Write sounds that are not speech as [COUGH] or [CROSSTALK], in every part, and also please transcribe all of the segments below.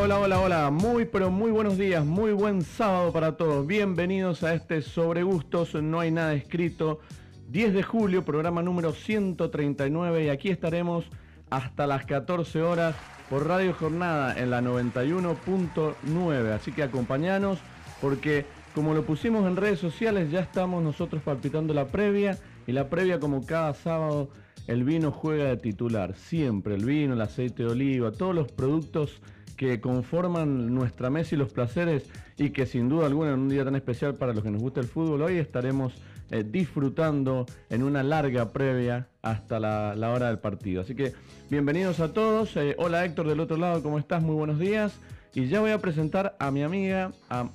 Hola, hola, hola, hola. Muy, pero muy buenos días. Muy buen sábado para todos. Bienvenidos a este Sobre Gustos. No hay nada escrito. 10 de julio, programa número 139. Y aquí estaremos hasta las 14 horas por Radio Jornada en la 91.9. Así que acompañanos porque como lo pusimos en redes sociales, ya estamos nosotros palpitando la previa. Y la previa como cada sábado el vino juega de titular. Siempre el vino, el aceite de oliva, todos los productos que conforman nuestra mesa y los placeres y que sin duda alguna en un día tan especial para los que nos gusta el fútbol, hoy estaremos eh, disfrutando en una larga previa hasta la, hora del partido. Así que bienvenidos a todos. Eh, hola Héctor del otro lado, ¿cómo estás? Muy buenos días. Y ya voy a presentar a mi amiga, a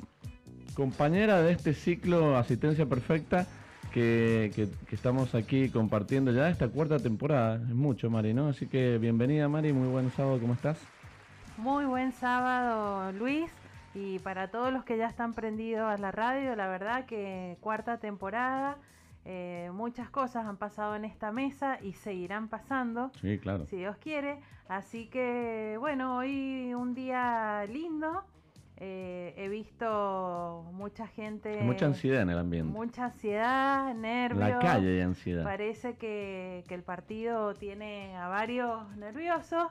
compañera de este ciclo Asistencia Perfecta. Que, que, estamos aquí compartiendo ya esta cuarta temporada. Es mucho, Mari, ¿no? Así que bienvenida, Mari. Muy buen sábado, ¿cómo estás? Muy buen sábado, Luis. Y para todos los que ya están prendidos a la radio, la verdad que cuarta temporada, eh, muchas cosas han pasado en esta mesa y seguirán pasando. Sí, claro. Si Dios quiere. Así que, bueno, hoy un día lindo. Eh, he visto mucha gente. mucha ansiedad en el ambiente. Mucha ansiedad, nervios. La calle de ansiedad. Parece que, que el partido tiene a varios nerviosos.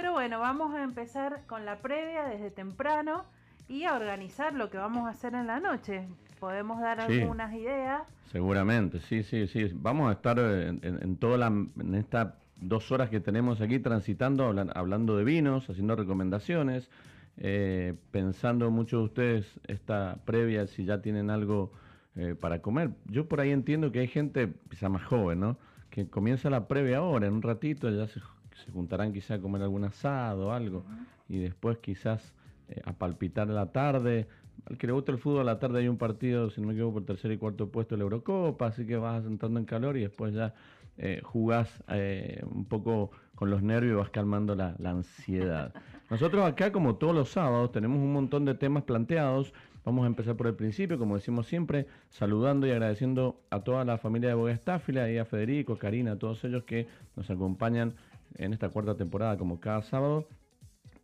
Pero bueno, vamos a empezar con la previa desde temprano y a organizar lo que vamos a hacer en la noche. Podemos dar algunas ideas. Seguramente, sí, sí, sí. Vamos a estar en, en, toda la, en estas dos horas que tenemos aquí transitando, hablando de vinos, haciendo recomendaciones, eh, pensando muchos de ustedes esta previa, si ya tienen algo eh, para comer. Yo por ahí entiendo que hay gente, quizá más joven, ¿no? Que comienza la previa ahora, en un ratito ya se se juntarán quizá a comer algún asado o algo, y después quizás eh, a palpitar la tarde. Al que le gusta el fútbol, a la tarde hay un partido, si no me equivoco, por tercer y cuarto puesto de la Eurocopa, así que vas entrando en calor y después ya eh, jugás eh, un poco con los nervios y vas calmando la, la, ansiedad. [LAUGHS] Nosotros acá, como todos los sábados, tenemos un montón de temas planteados. Vamos a empezar por el principio, como decimos siempre, saludando y agradeciendo a toda la familia de Boga Estáfila y a Federico, Karina, a todos ellos que nos acompañan en esta cuarta temporada como cada sábado.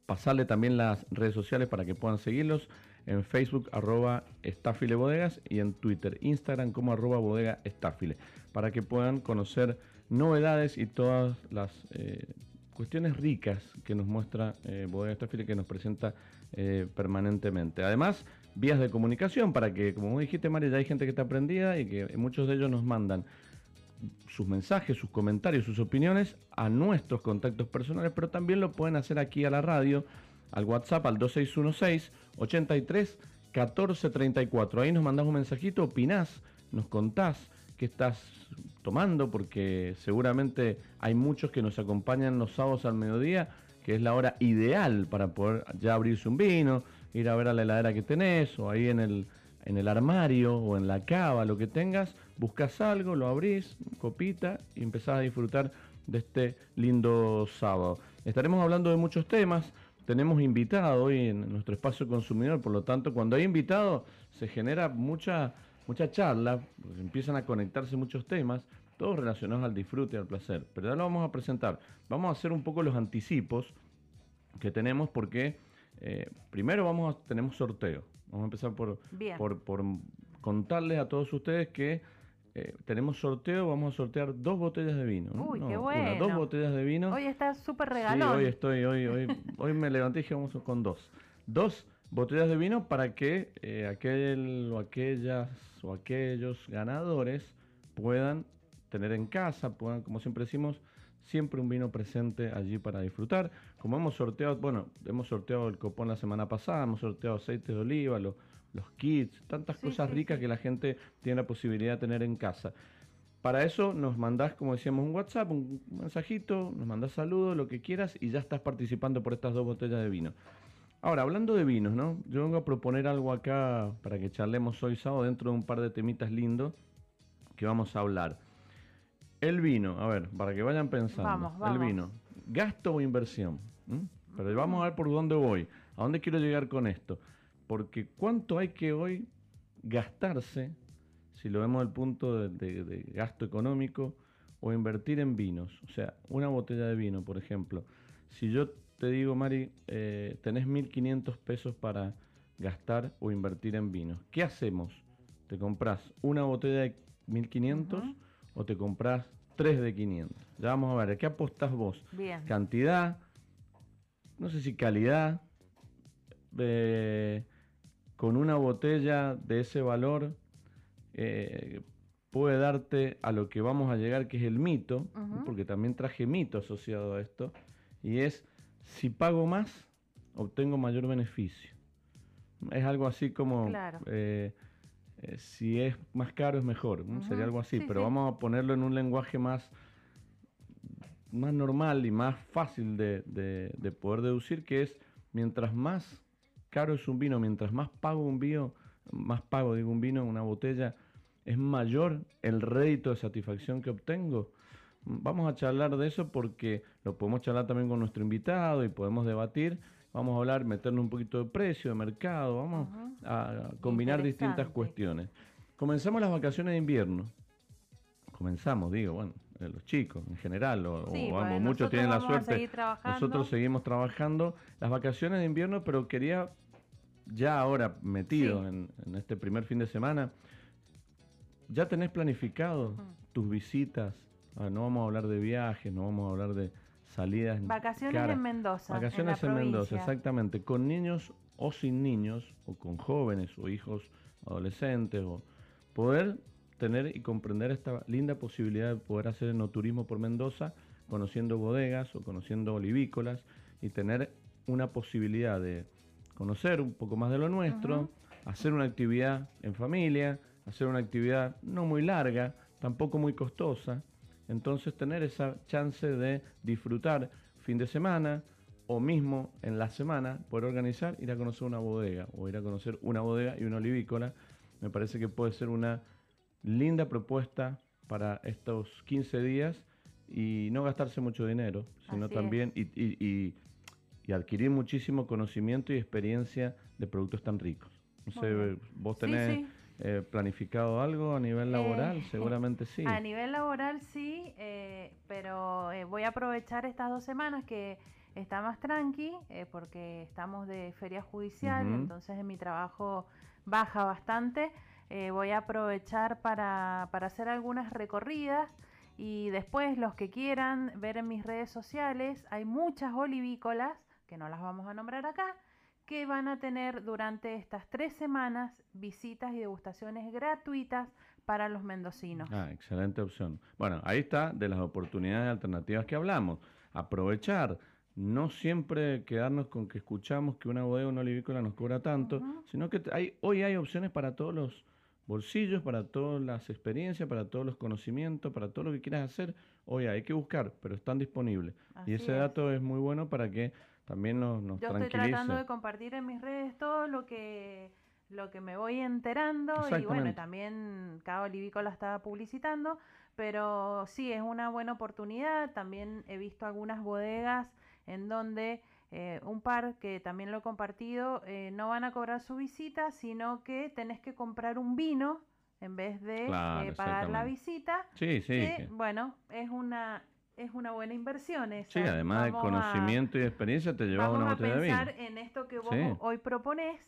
Pasarle también las redes sociales para que puedan seguirlos en Facebook arroba Bodegas y en Twitter, Instagram como arroba bodega para que puedan conocer novedades y todas las eh, cuestiones ricas que nos muestra eh, Bodega Estafile que nos presenta eh, permanentemente. Además, vías de comunicación para que, como dijiste María, ya hay gente que está aprendida y que muchos de ellos nos mandan sus mensajes, sus comentarios, sus opiniones a nuestros contactos personales, pero también lo pueden hacer aquí a la radio, al WhatsApp, al 2616 83 14 34. Ahí nos mandás un mensajito, opinás, nos contás qué estás tomando, porque seguramente hay muchos que nos acompañan los sábados al mediodía, que es la hora ideal para poder ya abrirse un vino, ir a ver a la heladera que tenés, o ahí en el en el armario o en la cava, lo que tengas, buscas algo, lo abrís, copita y empezás a disfrutar de este lindo sábado. Estaremos hablando de muchos temas. Tenemos invitado hoy en nuestro espacio consumidor, por lo tanto, cuando hay invitado se genera mucha, mucha charla, pues empiezan a conectarse muchos temas, todos relacionados al disfrute y al placer. Pero ya lo vamos a presentar. Vamos a hacer un poco los anticipos que tenemos porque eh, primero vamos a, tenemos sorteo. Vamos a empezar por, por, contarles a todos ustedes que eh, tenemos sorteo, vamos a sortear dos botellas de vino. Uy, qué bueno. dos botellas de vino. Hoy está súper regalón. Sí, hoy estoy, hoy, hoy, [LAUGHS] hoy me levanté y dije vamos con dos. Dos botellas de vino para que eh, aquel o aquellas o aquellos ganadores puedan tener en casa, puedan, como siempre decimos, siempre un vino presente allí para disfrutar. Como hemos sorteado, bueno, hemos sorteado el copón la semana pasada, hemos sorteado aceite de oliva, los kits, tantas cosas ricas que la gente tiene la posibilidad de tener en casa. Para eso nos mandás, como decíamos, un WhatsApp, un mensajito, nos mandás saludos, lo que quieras y ya estás participando por estas dos botellas de vino. Ahora, hablando de vinos, ¿no? Yo vengo a proponer algo acá para que charlemos hoy sábado dentro de un par de temitas lindos que vamos a hablar. El vino, a ver, para que vayan pensando. Vamos, vamos. El vino, gasto o inversión. ¿Mm? Pero vamos a ver por dónde voy, a dónde quiero llegar con esto. Porque cuánto hay que hoy gastarse, si lo vemos del punto de, de gasto económico, o invertir en vinos. O sea, una botella de vino, por ejemplo. Si yo te digo, Mari, eh, tenés 1.500 pesos para gastar o invertir en vinos. ¿Qué hacemos? ¿Te compras una botella de 1.500 o te compras tres de 500? Ya vamos a ver, ¿qué apostas vos? Bien. Cantidad, no sé si calidad, eh, con una botella de ese valor eh, puede darte a lo que vamos a llegar, que es el mito, porque también traje mito asociado a esto, y es si pago más, obtengo mayor beneficio. Es algo así como Claro. eh, eh, si es más caro es mejor, sería algo así, Sí, pero sí. vamos a ponerlo en un lenguaje más, más normal y más fácil de, de- de poder deducir, que es mientras más caro es un vino, mientras más pago un vino, más pago digo un vino, una botella, es mayor el rédito de satisfacción que obtengo. Vamos a charlar de eso porque lo podemos charlar también con nuestro invitado y podemos debatir. Vamos a hablar, meternos un poquito de precio, de mercado, vamos a combinar distintas cuestiones. Comenzamos las vacaciones de invierno. Comenzamos, digo, bueno, eh, los chicos en general, o, Sí, o bueno, ambos, muchos tienen la vamos a suerte. seguir trabajando. Nosotros seguimos trabajando las vacaciones de invierno, pero quería ya ahora metido Sí. en, en este primer fin de semana, ya tenés planificado tus visitas. Ah, no vamos a hablar de viajes, no vamos a hablar de salidas. Vacaciones caras. en Mendoza. Vacaciones en, Mendoza, exactamente. Con niños o sin niños, o con jóvenes o hijos adolescentes, o poder tener y comprender esta linda posibilidad de poder hacer enoturismo por Mendoza, conociendo bodegas o conociendo olivícolas y tener una posibilidad de conocer un poco más de lo nuestro, hacer una actividad en familia, hacer una actividad no muy larga, tampoco muy costosa. Entonces tener esa chance de disfrutar fin de semana o mismo en la semana, poder organizar, ir a conocer una bodega o ir a conocer una bodega y una olivícola, me parece que puede ser una linda propuesta para estos 15 días y no gastarse mucho dinero, sino Así también y, y- y- y adquirir muchísimo conocimiento y experiencia de productos tan ricos. No sé, vos tenés sí. eh, planificado algo a nivel laboral, Eh, [LAUGHS] seguramente sí. A nivel laboral sí, eh, pero eh, voy a aprovechar estas dos semanas que está más tranqui, eh, porque estamos de feria judicial, entonces en mi trabajo baja bastante. Voy a aprovechar para, para hacer algunas recorridas y después los que quieran ver en mis redes sociales, hay muchas olivícolas, que no las vamos a nombrar acá, que van a tener durante estas tres semanas visitas y degustaciones gratuitas para los mendocinos. Ah, excelente opción. Bueno, ahí está de las oportunidades alternativas que hablamos. Aprovechar, no siempre quedarnos con que escuchamos que una bodega o una olivícola nos cobra tanto, sino que hay, hoy hay opciones para todos los bolsillos, para todas las experiencias, para todos los conocimientos, para todo lo que quieras hacer. Hoy hay que buscar, pero están disponibles. Así y ese es. dato es muy bueno para que también nos, nos Yo estoy tratando de compartir en mis redes todo lo que lo que me voy enterando y bueno, también cada olivícola está publicitando, pero sí es una buena oportunidad. También he visto algunas bodegas en donde eh, un par que también lo he compartido eh, no van a cobrar su visita, sino que tenés que comprar un vino en vez de Claro, eh, pagar la visita. Sí, sí. que, que- bueno, es una es una buena inversión esa. sí, además de Vamos a- conocimiento y experiencia, te llevas Vamos una a botella de vino. pensar en esto que vos Sí. hoy proponés.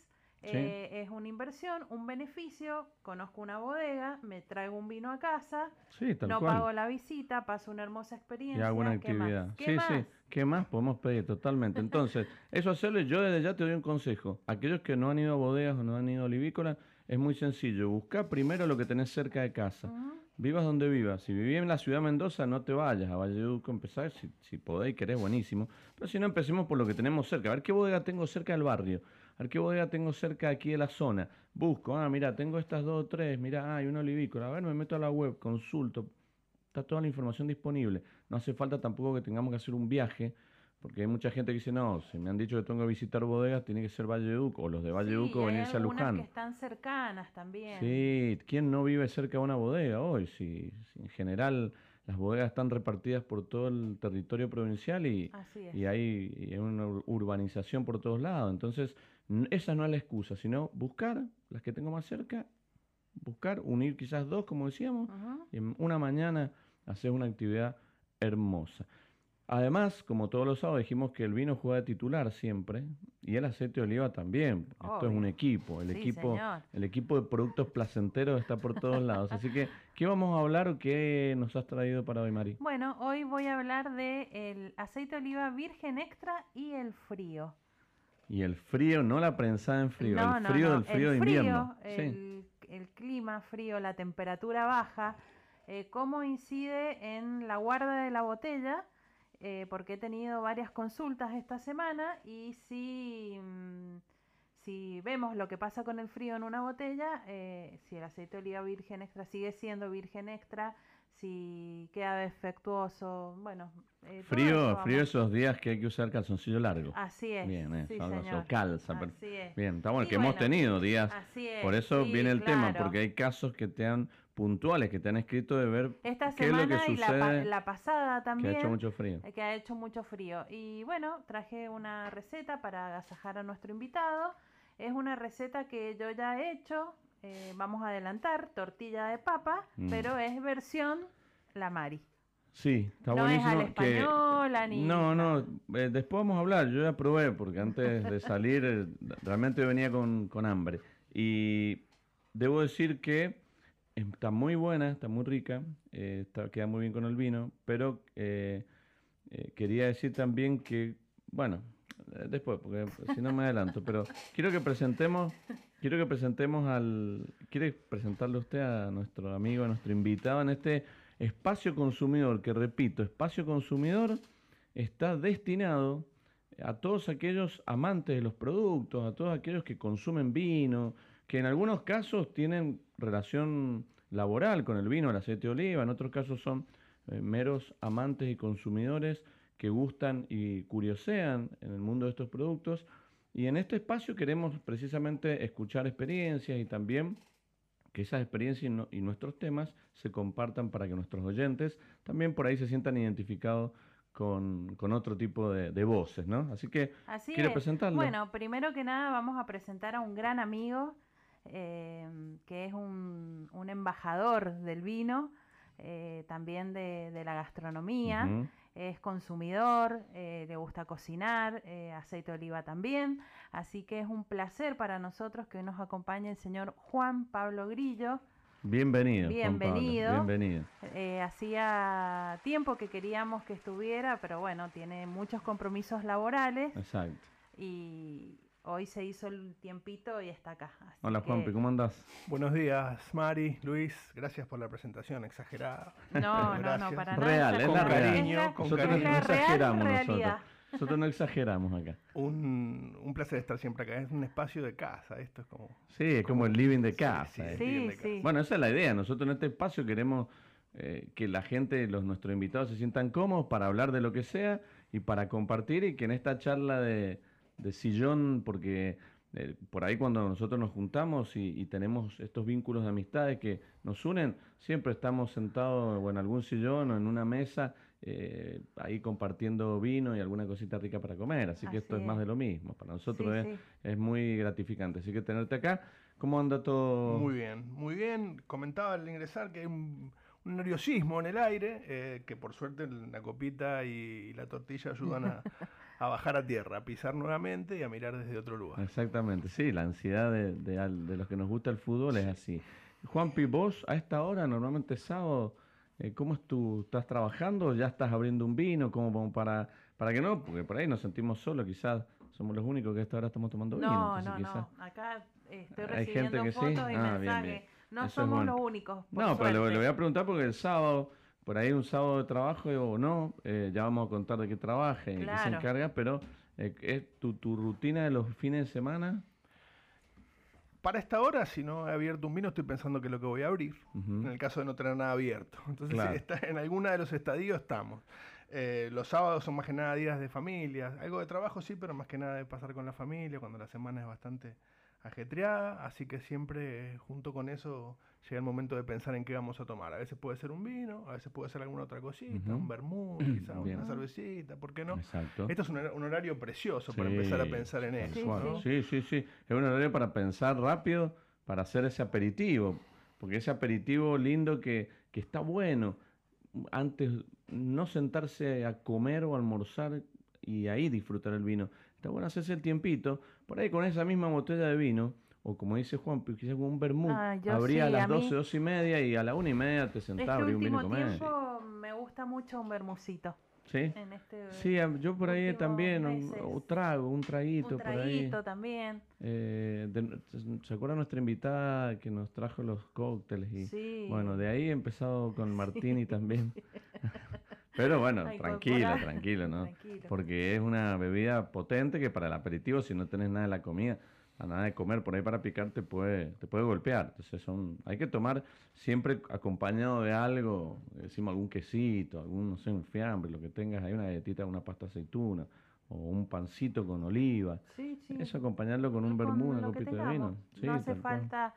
Sí. eh, es una inversión, un beneficio. Conozco una bodega, me traigo un vino a casa, Sí, no cual. pago la visita, paso una hermosa y experiencia. hago una ¿qué más? actividad. ¿Qué Sí, más? sí. ¿Qué más podemos pedir? Totalmente. Entonces, [LAUGHS] eso hacerlo, yo desde ya te doy un consejo. Aquellos que no han ido a bodegas o no han ido a olivícolas, es muy sencillo. Busca primero lo que tenés cerca de casa. Vivas donde vivas. Si vivís en la ciudad de Mendoza, no te vayas a Valleduco. Empezar, si, si podés y querés, buenísimo. Pero si no, empecemos por lo que tenemos cerca. A ver qué bodega tengo cerca del barrio. A ver qué bodega tengo cerca aquí de la zona. Busco, ah, mira, tengo estas dos o tres. Mira, ah, hay una olivícola. A ver, me meto a la web, consulto. está toda la información disponible. No hace falta tampoco que tengamos que hacer un viaje, porque hay mucha gente que dice, no, si me han dicho que tengo que visitar bodegas, tiene que ser Valleduco, o los de Valleduco sí, venirse a Luján. que están cercanas también. Sí, ¿quién no vive cerca de una bodega hoy? Si, si en general las bodegas están repartidas por todo el territorio provincial y, y hay, y hay una urbanización por todos lados. Entonces, esa no es la excusa, sino buscar las que tengo más cerca, buscar, unir quizás dos, como decíamos, y en una mañana hacer una actividad hermosa. Además, como todos los sábados, dijimos que el vino juega de titular siempre y el aceite de oliva también. Esto es un equipo. El, equipo el equipo de productos placenteros está por todos lados. Así que, [LAUGHS] ¿qué vamos a hablar o qué nos has traído para hoy, Mari? Bueno, hoy voy a hablar del el aceite de oliva virgen extra y el frío. Y el frío, no la prensada en frío, el frío del frío de invierno. El, el, clima frío, la temperatura baja, eh, cómo incide en la guarda de la botella eh, porque he tenido varias consultas esta semana y si, mm, si vemos lo que pasa con el frío en una botella, eh, si el aceite de oliva virgen extra sigue siendo virgen extra, si queda defectuoso, bueno. Eh, frío, frío esos días que hay que usar calzoncillo largo. Así es. Bien, eso, calza. Bien, está bueno, que hemos tenido días. por eso viene el tema, porque hay casos que te han puntuales que te han escrito de ver Esta qué es lo que sucede. Y la, pasada también. Que ha hecho mucho frío. Que ha hecho mucho frío. Y bueno, traje una receta para agasajar a nuestro invitado. Es una receta que yo ya he hecho. Eh, vamos a adelantar, tortilla de papa, mm. pero es versión la Mari. Sí, está no buenísimo. Es española, ni no, no, eh, después vamos a hablar. Yo ya probé porque antes de [LAUGHS] salir eh, realmente venía con, con hambre. Y debo decir que Está muy buena, está muy rica, eh, queda muy bien con el vino, pero eh, eh, quería decir también que, bueno, después, porque si no me adelanto, pero quiero que presentemos, quiero que presentemos al, quiere presentarle usted a nuestro amigo, a nuestro invitado en este espacio consumidor, que repito, espacio consumidor está destinado a todos aquellos amantes de los productos, a todos aquellos que consumen vino, que en algunos casos tienen relación laboral con el vino, el aceite de oliva, en otros casos son eh, meros amantes y consumidores que gustan y curiosean en el mundo de estos productos. Y en este espacio queremos precisamente escuchar experiencias y también que esas experiencias y, nuestros temas se compartan para que nuestros oyentes también por ahí se sientan identificados con, otro tipo de, voces, ¿no? Así que, Así ¿quiere presentarlo? Bueno, primero que nada vamos a presentar a un gran amigo Em, que es un, embajador del vino, eh, también de, la gastronomía, es consumidor, eh, le gusta cocinar, eh, aceite de oliva también, así que es un placer para nosotros que nos acompañe el señor Juan Pablo Grillo. Bienvenido. Bienvenido. Bienvenido. hacía tiempo que queríamos que estuviera, pero bueno, tiene muchos compromisos laborales. Exacto. Y, hoy se hizo el tiempito y está acá. Hola Juanpi, ¿cómo andás? Buenos días, Mari, Luis, gracias por la presentación, exagerada. No, no, no, para nada. Real, es la cariño, con nosotros no exageramos nosotros. Nosotros no exageramos acá. Un, un, placer estar siempre acá. Es un espacio de casa. Esto es como. Sí, es como, el living de casa. Sí, sí, Bueno, esa es la idea. Nosotros en este espacio queremos eh, que la gente, los nuestros invitados se sientan cómodos para hablar de lo que sea y para compartir y que en esta charla de, de sillón, porque eh, por ahí cuando nosotros nos juntamos y, tenemos estos vínculos de amistades que nos unen, siempre estamos sentados o en algún sillón o en una mesa, eh, ahí compartiendo vino y alguna cosita rica para comer. Así, que esto es. más de lo mismo. Para nosotros es, es muy gratificante. Así que tenerte acá, ¿cómo anda todo? Muy bien, muy bien. Comentaba al ingresar que hay un un nerviosismo en el aire, eh, que por suerte la copita y, la tortilla ayudan a, [LAUGHS] bajar a tierra, a pisar nuevamente y a mirar desde otro lugar. Exactamente, sí, la ansiedad de, de, los que nos gusta el fútbol es así. Juanpi, vos a esta hora, normalmente sábado, eh, ¿cómo es tú? ¿Estás trabajando? ¿Ya estás abriendo un vino? como para, para que no? Porque por ahí nos sentimos solos, quizás somos los únicos que a esta hora estamos tomando vino. No, no, no, acá estoy recibiendo Hay gente que fotos sí? y ah, mensajes. No somos los únicos. no, pero le, voy a preguntar porque el sábado, por ahí un sábado de trabajo o no, eh, ya vamos a contar de qué trabaja y qué se encarga, pero eh, ¿es tu, tu rutina de los fines de semana? para esta hora, si no he abierto un vino, estoy pensando que es lo que voy a abrir. En el caso de no tener nada abierto. Entonces, Claro. [LAUGHS] está, en alguna de los estadios estamos. Eh, los sábados son más que nada días de familia. Algo de trabajo sí, pero más que nada de pasar con la familia, cuando la semana es bastante ajetreada. Así que siempre, eh, junto con eso, llega el momento de pensar en qué vamos a tomar. A veces puede ser un vino, a veces puede ser alguna otra cosita, un [CLEARS THROAT] Bien. una cervecita, ¿por qué no? Exacto. Esto es un, hor- un horario precioso para empezar a pensar en eso. Sí, sí, sí. Es un horario para pensar rápido, para hacer ese aperitivo. Porque ese aperitivo lindo que, que está bueno. Antes, no sentarse a comer o almorzar y ahí disfrutar el vino. Está bueno hacerse el tiempito. Por ahí con esa misma botella de vino, o como dice Juan, quizás con un vermut, Ah, abría a sí, las a mí- 12, 12 y media y a la una y media te sentás, Este abrí un vino y comer. me gusta mucho un bermucito. ¿Sí? En este Sí, a- yo por ahí también, un, un trago, un traguito un por ahí. traguito también. Eh, de- ¿Se acuerda nuestra invitada que nos trajo los cócteles? Y, Sí. Bueno, de ahí he empezado con [LAUGHS] Martini también. [LAUGHS] Pero bueno, corporal. tranquilo, ¿no? Tranquilo. Porque es una bebida potente que para el aperitivo, si no tenés nada de la comida, nada de comer por ahí para picar, te puede, te puede golpear. Entonces son, hay que tomar siempre acompañado de algo, decimos algún quesito, algún, no sé, un fiambre, lo que tengas, hay una galletita, una pasta aceituna, o un pancito con oliva. Sí, sí. Eso acompañarlo con un vermú, una copita de vino. Sí, no hace falta.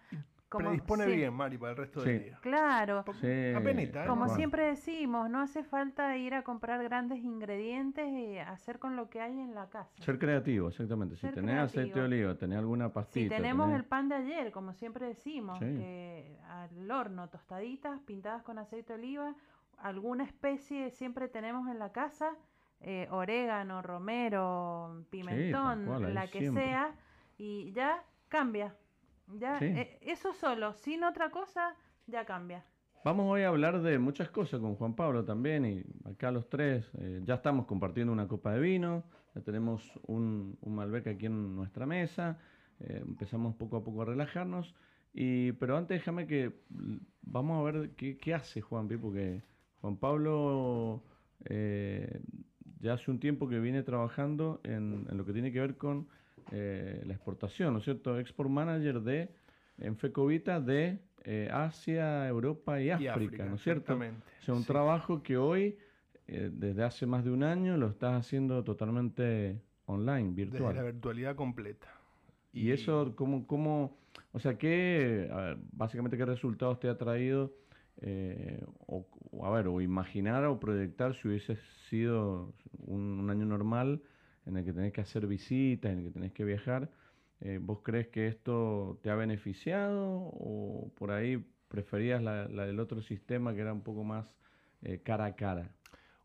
Como, Predispone sí, bien, Mari, para el resto del Sí. día. Claro. Sí, apenita, ¿eh? Como siempre decimos, no hace falta ir a comprar grandes ingredientes y hacer con lo que hay en la casa. Ser creativo, exactamente. Si tenés aceite de oliva, tenés alguna pastita. Si tenemos tenés- el pan de ayer, como siempre decimos, Sí. que al horno, tostaditas, pintadas con aceite de oliva, alguna especie siempre tenemos en la casa, eh, orégano, romero, pimentón, cual, la que siempre. sea, y ya cambia. Ya, Sí. eh, eso solo, sin otra cosa, ya cambia. Vamos hoy a hablar de muchas cosas con Juan Pablo también y acá los tres eh, ya estamos compartiendo una copa de vino, ya tenemos un, un Malbec aquí en nuestra mesa, eh, empezamos poco a poco a relajarnos, y, pero antes déjame que vamos a ver qué, qué hace Juan Pi, porque Juan Pablo eh, ya hace un tiempo que viene trabajando en, en lo que tiene que ver con eh, la exportación, ¿no es cierto? Export Manager de en Fecovita de eh, Asia, Europa y Y África, ¿no es cierto? exactamente. O sea, un Sí. trabajo que hoy, eh, desde hace más de un año, lo estás haciendo totalmente online, Desde virtual. la virtualidad completa. Y eso, ¿cómo, cómo, o sea, qué, ver, básicamente qué resultados te ha traído, eh, o, o, a ver, o imaginar o proyectar si hubiese sido un, un año normal en el que tenés que hacer visitas, en el que tenés que viajar, eh, ¿vos crees que esto te ha beneficiado o por ahí preferías la, la del otro sistema que era un poco más eh, cara a cara?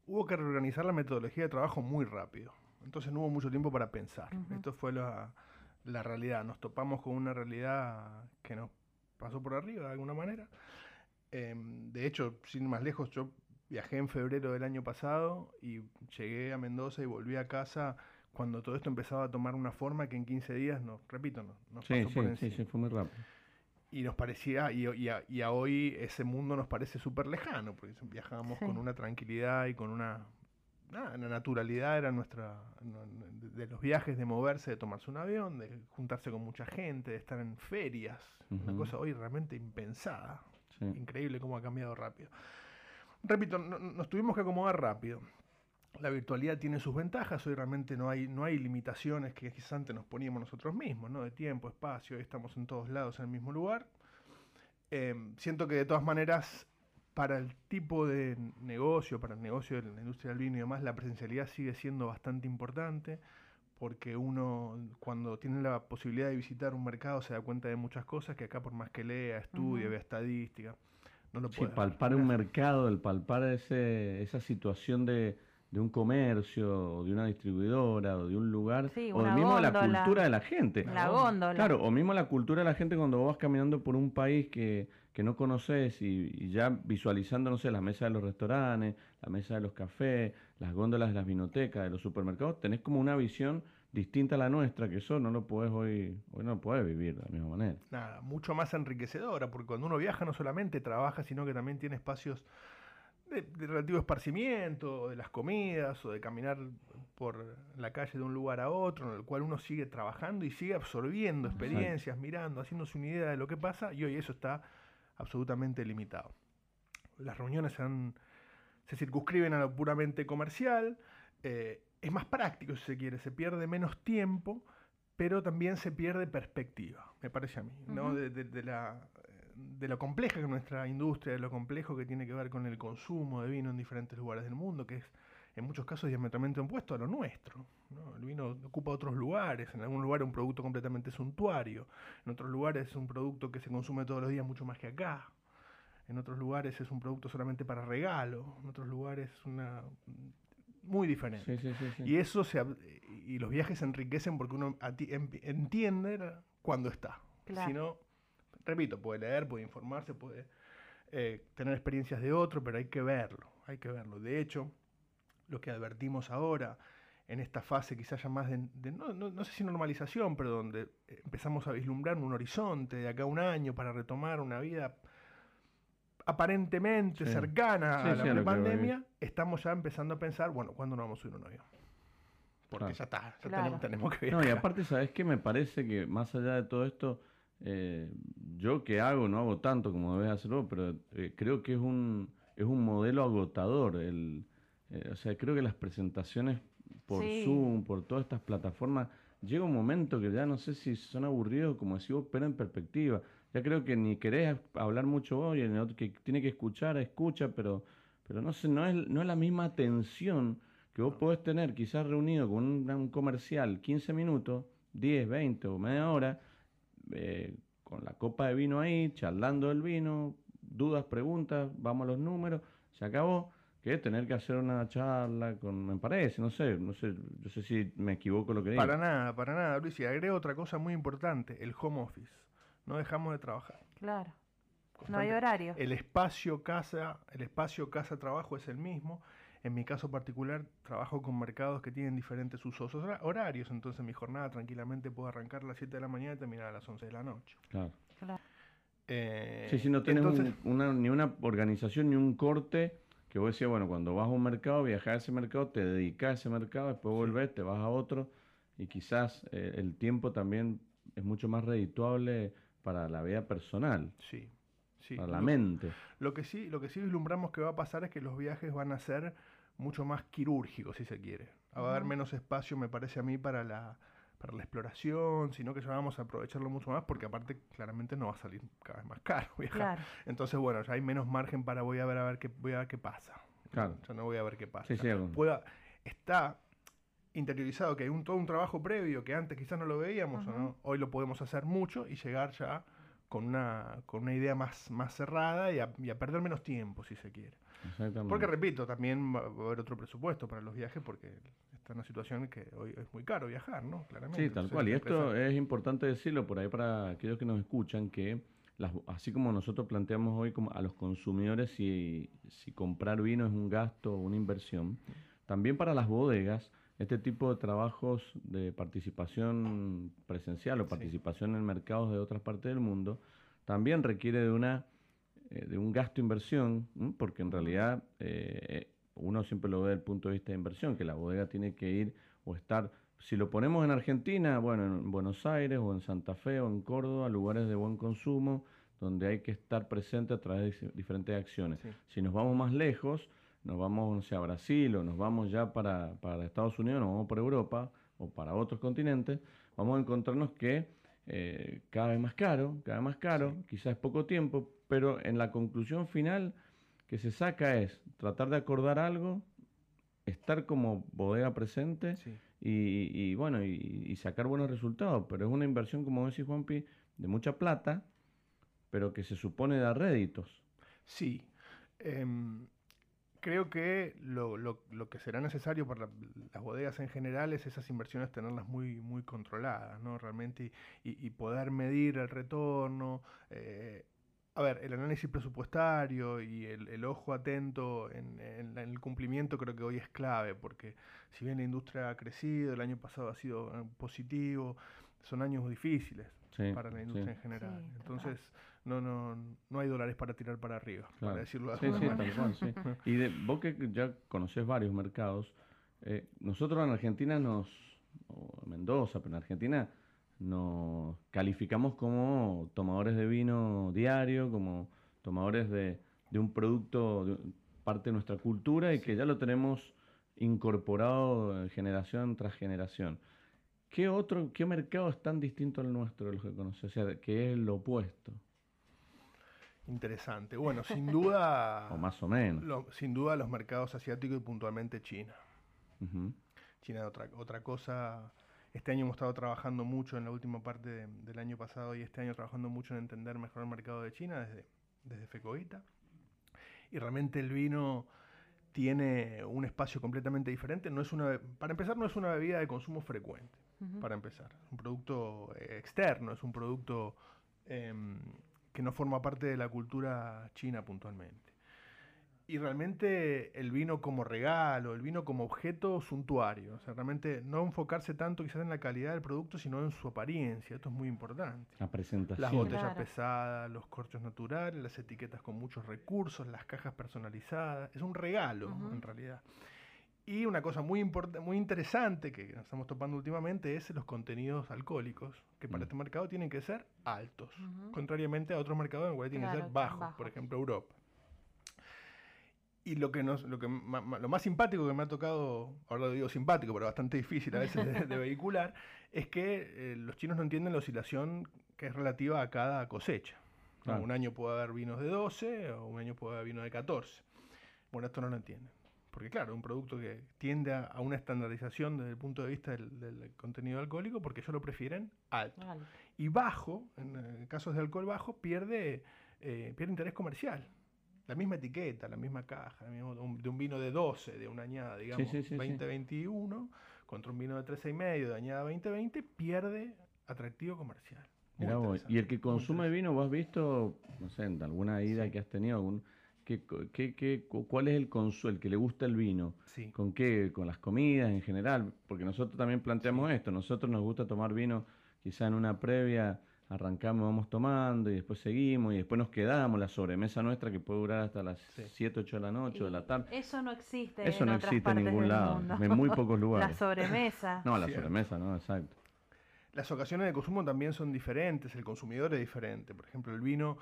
Hubo que reorganizar la metodología de trabajo muy rápido. Entonces no hubo mucho tiempo para pensar. Esto fue la, la realidad. Nos topamos con una realidad que nos pasó por arriba de alguna manera. Em, de hecho, sin más lejos, yo viajé en febrero del año pasado y llegué a Mendoza y volví a casa cuando todo esto empezaba a tomar una forma que en 15 días, nos, repito, nos, nos Sí, pasó por sí, encima. sí, sí, fue muy rápido. Y nos parecía, y, y a, y a hoy ese mundo nos parece súper lejano, porque viajábamos Sí. con una tranquilidad y con una, nada, una naturalidad, era nuestra, no- no- de, los viajes, de moverse, de tomarse un avión, de juntarse con mucha gente, de estar en ferias, una cosa hoy realmente impensada, Sí. increíble cómo ha cambiado rápido. Repito, no- no- nos tuvimos que acomodar rápido. La virtualidad tiene sus ventajas, hoy realmente no hay, no hay limitaciones que quizás antes nos poníamos nosotros mismos, ¿no? De tiempo, espacio, hoy estamos en todos lados en el mismo lugar. Eh, siento que de todas maneras, para el tipo de negocio, para el negocio de la industria del vino y demás, la presencialidad sigue siendo bastante importante, porque uno cuando tiene la posibilidad de visitar un mercado se da cuenta de muchas cosas que acá por más que lea, estudie, vea estadística, no lo Sí, palpar un mercado, el palpar ese, esa situación de, de un comercio, o de una distribuidora, o de un lugar, Sí, o mismo la cultura de la gente. La góndola. Claro, o mismo la cultura de la gente cuando vos vas caminando por un país que, que no conoces y, y ya visualizando, no sé, las mesas de los restaurantes, la mesa de los cafés, las góndolas de las vinotecas, de los supermercados, tenés como una visión distinta a la nuestra, que eso no lo podés hoy, hoy no lo podés vivir de la misma manera. nada, mucho más enriquecedora, porque cuando uno viaja no solamente trabaja, sino que también tiene espacios de, relativo esparcimiento, de las comidas o de caminar por la calle de un lugar a otro, en el cual uno sigue trabajando y sigue absorbiendo experiencias, mirando, haciéndose una idea de lo que pasa, y hoy eso está absolutamente limitado. Las reuniones se, circunscriben a lo puramente comercial, eh, es más práctico si se quiere, se pierde menos tiempo, pero también se pierde perspectiva, me parece a mí, ¿no? de, la, de lo compleja que es nuestra industria, de lo complejo que tiene que ver con el consumo de vino en diferentes lugares del mundo, que es en muchos casos diametralmente opuesto a lo nuestro. El vino ocupa otros lugares, en algún lugar es un producto completamente suntuario, en otros lugares es un producto que se consume todos los días mucho más que acá, en otros lugares es un producto solamente para regalo, en otros lugares es una muy diferente. y eso se, y los viajes se enriquecen porque uno entiende cuando está. Si no, repito, puede leer, puede informarse, puede eh, tener experiencias de otro, pero hay que verlo, hay que verlo. De hecho, lo que advertimos ahora, en esta fase quizás ya más de, no, sé si normalización, pero donde empezamos a vislumbrar un horizonte de acá a un año para retomar una vida aparentemente cercana a la pandemia, estamos ya empezando a pensar, bueno, ¿cuándo nos vamos a subir un avión? Porque ya está, ya tenemos, que No, y aparte, ¿sabes qué? Me parece que más allá de todo esto, eh, yo que hago, no hago tanto como debes hacerlo, pero eh, creo que es un, es un modelo agotador. El, eh, o sea, creo que las presentaciones por Zoom, por todas estas plataformas, llega un momento que ya no sé si son aburridos, como decís vos, pero en perspectiva. Ya creo que ni querés hablar mucho vos y el otro que tiene que escuchar, escucha, pero, pero no sé, no es, no es la misma atención que vos podés tener quizás reunido con un, un comercial 15 minutos, 10, 20 o media hora, eh, con la copa de vino ahí, charlando del vino, dudas, preguntas, vamos a los números, se acabó. Que tener que hacer una charla con, me parece, no sé, no sé, yo sé si me equivoco lo que digo. Para nada, para nada, Luis. Y agrego otra cosa muy importante, el home office. No dejamos de trabajar. Claro. No hay horario. El espacio casa, el espacio casa trabajo es el mismo. En mi caso particular, trabajo con mercados que tienen diferentes usos horarios, entonces mi jornada tranquilamente puede arrancar a las 7 de la mañana y terminar a las 11 de la noche. Claro. Eh, sí, sí, no tienes ni una organización ni un corte que vos decías, bueno, cuando vas a un mercado, viajas a ese mercado, te dedicas a ese mercado, después volvés, te vas a otro y quizás eh, el tiempo también es mucho más redituable para la vida personal. Sí. Sí, para la mente. Lo que sí, lo que sí vislumbramos que va a pasar es que los viajes van a ser mucho más quirúrgico, si se quiere. Va a haber menos espacio, me parece a mí, para la, para la exploración, sino que ya vamos a aprovecharlo mucho más porque aparte claramente no va a salir cada vez más caro [LAUGHS] viajar. Entonces, bueno, ya hay menos margen para voy a ver a ver qué, voy a ver qué pasa. Claro. Ya no voy a ver qué pasa. Pueda, está interiorizado que hay un, todo un trabajo previo que antes quizás no lo veíamos, o no, hoy lo podemos hacer mucho y llegar ya con una, con una idea más, más cerrada y a perder menos tiempo, si se quiere. Porque repito, también va a haber otro presupuesto para los viajes porque está en una situación que hoy es muy caro viajar, ¿no? Claramente. Sí, tal cual. Y esto es importante decirlo por ahí para aquellos que nos escuchan que las, así como nosotros planteamos hoy como a los consumidores si, si comprar vino es un gasto o una inversión, también para las bodegas este tipo de trabajos de participación presencial o participación en mercados de otras partes del mundo también requiere de una eh, de un gasto-inversión, porque en realidad eh, uno siempre lo ve desde el punto de vista de inversión, que la bodega tiene que ir o estar, si lo ponemos en Argentina, bueno, en Buenos Aires o en Santa Fe o en Córdoba, lugares de buen consumo, donde hay que estar presente a través de diferentes acciones. Si nos vamos más lejos, nos vamos a Brasil o nos vamos ya para, para Estados Unidos, nos vamos por Europa o para otros continentes, vamos a encontrarnos que eh, cada vez más caro, cada vez más caro, quizás poco tiempo, pero en la conclusión final que se saca es tratar de acordar algo, estar como bodega presente y, bueno, y, sacar buenos resultados. Pero es una inversión, como decís Juanpi, de mucha plata, pero que se supone da réditos. Sí. Em, creo que lo, lo, lo, que será necesario para las bodegas en general es esas inversiones tenerlas muy, muy controladas, ¿no? Realmente y, poder medir el retorno. Eh, a ver, el análisis presupuestario y el, ojo atento en, el cumplimiento creo que hoy es clave, porque si bien la industria ha crecido, el año pasado ha sido eh, positivo, son años difíciles para la industria en general. Entonces, no, no, no hay dólares para tirar para arriba, para decirlo así. Sí, sí, tal cual, sí. [LAUGHS] Y de, vos que ya conocés varios mercados, eh, nosotros en Argentina nos, o en Mendoza, pero en Argentina nos calificamos como tomadores de vino diario, como tomadores de, de un producto, de parte de nuestra cultura y que ya lo tenemos incorporado generación tras generación. ¿Qué otro, qué mercado es tan distinto al nuestro de los que conoces? O sea, que es lo opuesto. Interesante. Bueno, sin duda. [LAUGHS] o más o menos. sin duda los mercados asiáticos y puntualmente China. China es otra, otra cosa. Este año hemos estado trabajando mucho en la última parte del año pasado y este año trabajando mucho en entender mejor el mercado de China desde, desde Fecoita. Y realmente el vino tiene un espacio completamente diferente. No es una, para empezar, no es una bebida de consumo frecuente, para empezar. Es un producto externo, es un producto em, que no forma parte de la cultura china puntualmente y realmente el vino como regalo, el vino como objeto suntuario. O sea, realmente no enfocarse tanto quizás en la calidad del producto, sino en su apariencia. Esto es muy importante. La presentación. Las botellas pesadas, los corchos naturales, las etiquetas con muchos recursos, las cajas personalizadas. Es un regalo, en realidad. Y una cosa muy, muy interesante que nos estamos topando últimamente es los contenidos alcohólicos, que para mm. este mercado tienen que ser altos, contrariamente a otros mercados en los cuales tienen que ser bajos, por ejemplo Europa. Y lo que nos, lo que lo más simpático que me ha tocado, ahora lo digo simpático, pero bastante difícil a veces de, [LAUGHS] vehicular, es que eh, los chinos no entienden la oscilación que es relativa a cada cosecha. Un año puede haber vinos de 12 o un año puede haber vinos de 14. Bueno, esto no lo entienden. Porque claro, un producto que tiende a, una estandarización desde el punto de vista del, contenido alcohólico porque ellos lo prefieren alto. Y bajo, en, eh, casos de alcohol bajo, pierde, eh, pierde interés comercial. La misma etiqueta, la misma caja, de un vino de 12, de una añada, digamos, 2021, contra un vino de 13,5 de añada 2020, pierde atractivo comercial. y el que consume vino, ¿vos has visto, no sé, en alguna ida que has tenido, algún, ¿qué, qué, cuál es el consuelo, el que le gusta el vino? ¿Con qué? ¿Con las comidas en general? Porque nosotros también planteamos esto, nosotros nos gusta tomar vino quizá en una previa arrancamos, vamos tomando y después seguimos y después nos quedamos la sobremesa nuestra que puede durar hasta las 7, 8 de la noche o de la tarde. Eso no existe. Eso no existe en ningún lado, en muy pocos [LAUGHS] lugares. La sobremesa. No, la sobremesa, no, exacto. Las ocasiones de consumo también son diferentes, el consumidor es diferente. Por ejemplo, el vino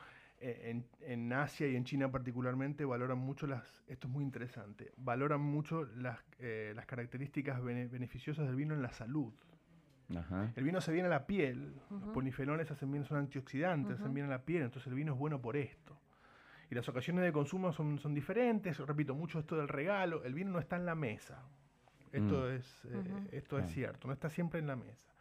eh, en, Asia y en China particularmente valoran mucho las, esto es muy interesante, valoran mucho las, eh, las características beneficiosas del vino en la salud. El vino se viene a la piel, los polifenoles hacen bien, son antioxidantes, hacen bien a la piel, entonces el vino es bueno por esto. Y las ocasiones de consumo son, son diferentes, repito, mucho esto del regalo, el vino no está en la mesa. Esto, mm. es, eh, esto es cierto, no está siempre en la mesa.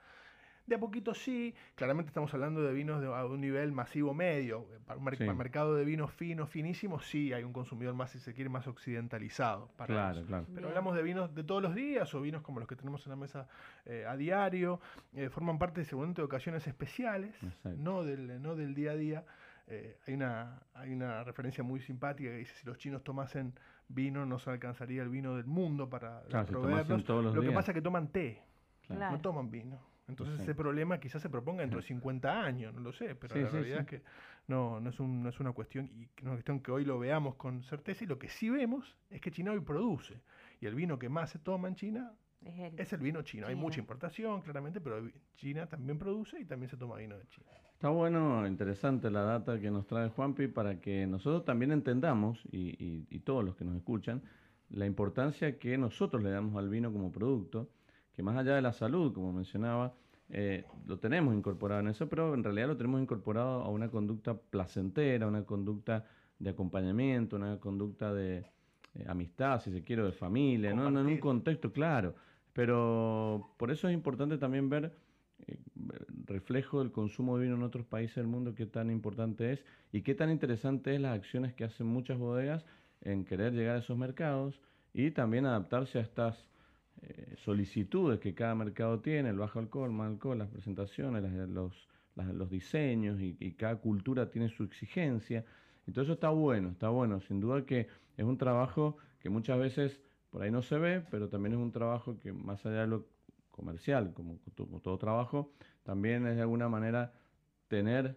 De a poquito sí, claramente estamos hablando de vinos de, a un nivel masivo medio. Para un mercado de vinos finos, finísimos, sí hay un consumidor más, si se quiere, más occidentalizado. claro, claro. Pero hablamos de vinos de todos los días o vinos como los que tenemos en la mesa eh, a diario. Eh, forman parte seguramente de ocasiones especiales, no del, no del día a día. Eh, hay, una, hay una referencia muy simpática que dice, si los chinos tomasen vino, no se alcanzaría el vino del mundo para proveernos. Lo que pasa es que toman té, no toman vino. Entonces ese problema quizás se proponga dentro de 50 años, no lo sé, pero la realidad es que no, no, es un, no es una cuestión y una cuestión que hoy lo veamos con certeza y lo que sí vemos es que China hoy produce y el vino que más se toma en China es el, vino chino. Hay mucha importación, claramente, pero China también produce y también se toma vino de China. Está bueno, interesante la data que nos trae Juanpi para que nosotros también entendamos y, y todos los que nos escuchan la importancia que nosotros le damos al vino como producto que más allá de la salud, como mencionaba, eh, lo tenemos incorporado en eso, pero en realidad lo tenemos incorporado a una conducta placentera, una conducta de acompañamiento, una conducta de eh, amistad, si se quiere, de familia, ¿no? en un contexto claro. Pero por eso es importante también ver eh, reflejo del consumo de vino en otros países del mundo, qué tan importante es y qué tan interesante es las acciones que hacen muchas bodegas en querer llegar a esos mercados y también adaptarse a estas eh, solicitudes que cada mercado tiene, el bajo alcohol, mal alcohol, las presentaciones, los, los diseños y, cada cultura tiene su exigencia. Entonces está bueno, está bueno. Sin duda que es un trabajo que muchas veces por ahí no se ve, pero también es un trabajo que más allá de lo comercial, como, como todo trabajo, también es de alguna manera tener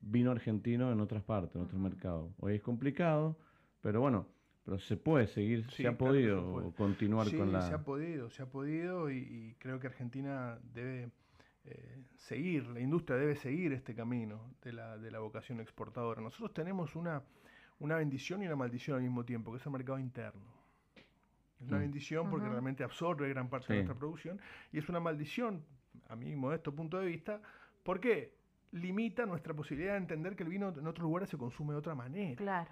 vino argentino en otras partes, en otros mercados. Hoy es complicado, pero bueno, pero se puede seguir, Sí, se ha claro se podido puede. continuar Sí, con la... se ha podido, se ha podido y, y creo que Argentina debe eh, seguir, la industria debe seguir este camino de la, de la vocación exportadora. Nosotros tenemos una, una bendición y una maldición al mismo tiempo, que es el mercado interno. Es una Mm. bendición porque realmente absorbe gran parte de nuestra producción y es una maldición, a mi modesto punto de vista, porque limita nuestra posibilidad de entender que el vino en otros lugares se consume de otra manera. Claro.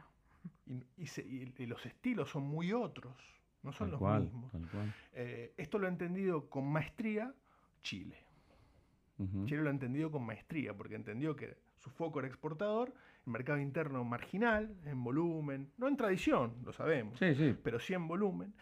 Y, y se- y- y los estilos son muy otros, no son Tal los cual, mismos. tal cual. Eh, esto lo ha entendido con maestría Chile. Chile lo ha entendido con maestría, porque entendió que su foco era exportador, el mercado interno marginal, en volumen, no en tradición, lo sabemos, Sí, sí, pero sí en volumen.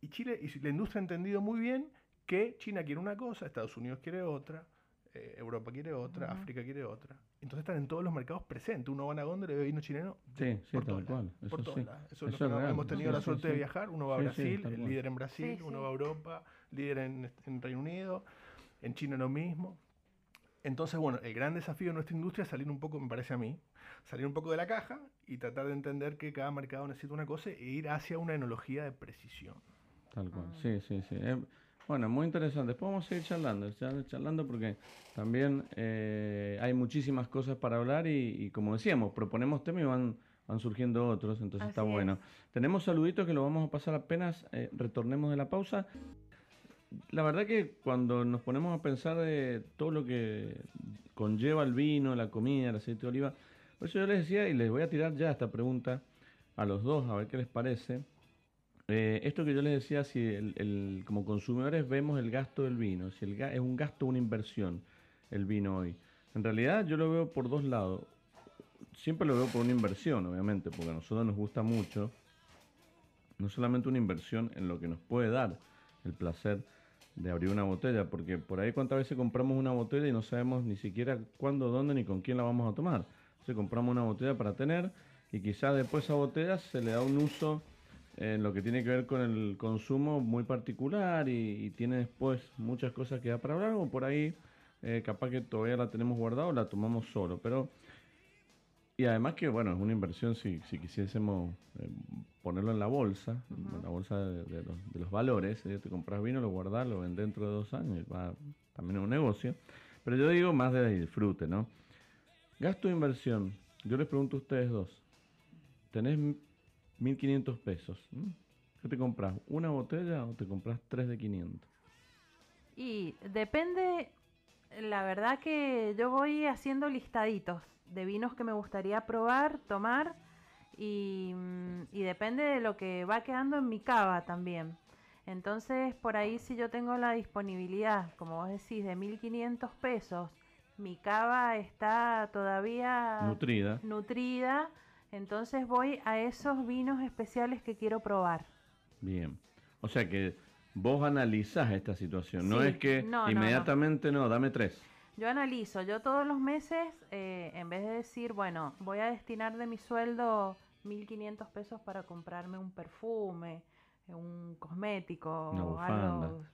Y Chile, y la industria ha entendido muy bien que China quiere una cosa, Estados Unidos quiere otra, eh, Europa quiere otra. África quiere otra. Entonces están en todos los mercados presentes. Uno va a una góndola y ve vino chileno sí, sí, por tal todos cual. lados, Eso por sí. Eso es Eso lo que hemos tenido Sí, la suerte sí. de viajar. Uno va a Brasil, el líder en Brasil, Sí, uno sí. va a Europa, líder en, en Reino Unido, en China lo mismo. Entonces, bueno, el gran desafío de nuestra industria es salir un poco, me parece a mí, salir un poco de la caja y tratar de entender que cada mercado necesita una cosa e ir hacia una enología de precisión. Tal cual, Ah. sí, sí, sí. Eh, bueno, muy interesante. Después vamos a seguir charlando, char- charlando porque también eh, hay muchísimas cosas para hablar y, y como decíamos, proponemos temas y van, van surgiendo otros, entonces está es. bueno. Tenemos saluditos que lo vamos a pasar apenas eh, retornemos de la pausa. La verdad que cuando nos ponemos a pensar de todo lo que conlleva el vino, la comida, el aceite de oliva, por eso yo les decía y les voy a tirar ya esta pregunta a los dos, a ver qué les parece. Eh, esto que yo les decía, si el, como consumidores vemos el gasto del vino, si el, es un gasto o una inversión el vino hoy. En realidad yo lo veo por dos lados. Siempre lo veo por una inversión, obviamente, porque a nosotros nos gusta mucho. No solamente una inversión en lo que nos puede dar el placer de abrir una botella, porque por ahí cuántas veces compramos una botella y no sabemos ni siquiera cuándo, dónde ni con quién la vamos a tomar. Entonces compramos una botella para tener y quizás después a esa botella se le da un uso en lo que tiene que ver con el consumo muy particular y, y tiene después muchas cosas que da para hablar o por ahí eh, capaz que todavía la tenemos guardada o la tomamos solo, pero y además que bueno, es una inversión si, si quisiésemos eh, ponerlo en la bolsa, en la bolsa de, de los, de los valores, eh, te compras vino, lo guardás, lo vendes dentro de dos años, va también es un negocio, pero yo digo más de disfrute, ¿no? Gasto de inversión, yo les pregunto a ustedes dos, tenés 1500 pesos. ¿qué te compras? ¿Una botella o te compras tres de 500? Y depende, la verdad que yo voy haciendo listaditos de vinos que me gustaría probar, tomar y, mm, y depende de lo que va quedando en mi cava también. Entonces, por ahí si yo tengo la disponibilidad, como vos decís, de 1500 pesos, mi cava está todavía Nutrida. nutrida, entonces voy a esos vinos especiales que quiero probar. Bien. O sea que vos analizás esta situación. No es que no, no, no. inmediatamente no, dame tres. Yo analizo, yo todos los meses, eh, en vez de decir, bueno, voy a destinar de mi sueldo 1.500 pesos para comprarme un perfume, eh, un cosmético, o algo.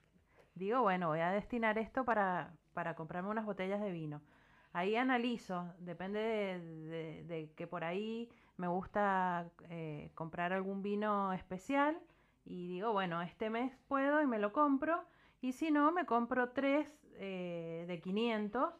Digo, bueno, voy a destinar esto para, para comprarme unas botellas de vino. Ahí analizo, depende de, de- de que por ahí me gusta eh, comprar algún vino especial y digo, bueno, este mes puedo y me lo compro. Y si no, me compro tres eh, de 500,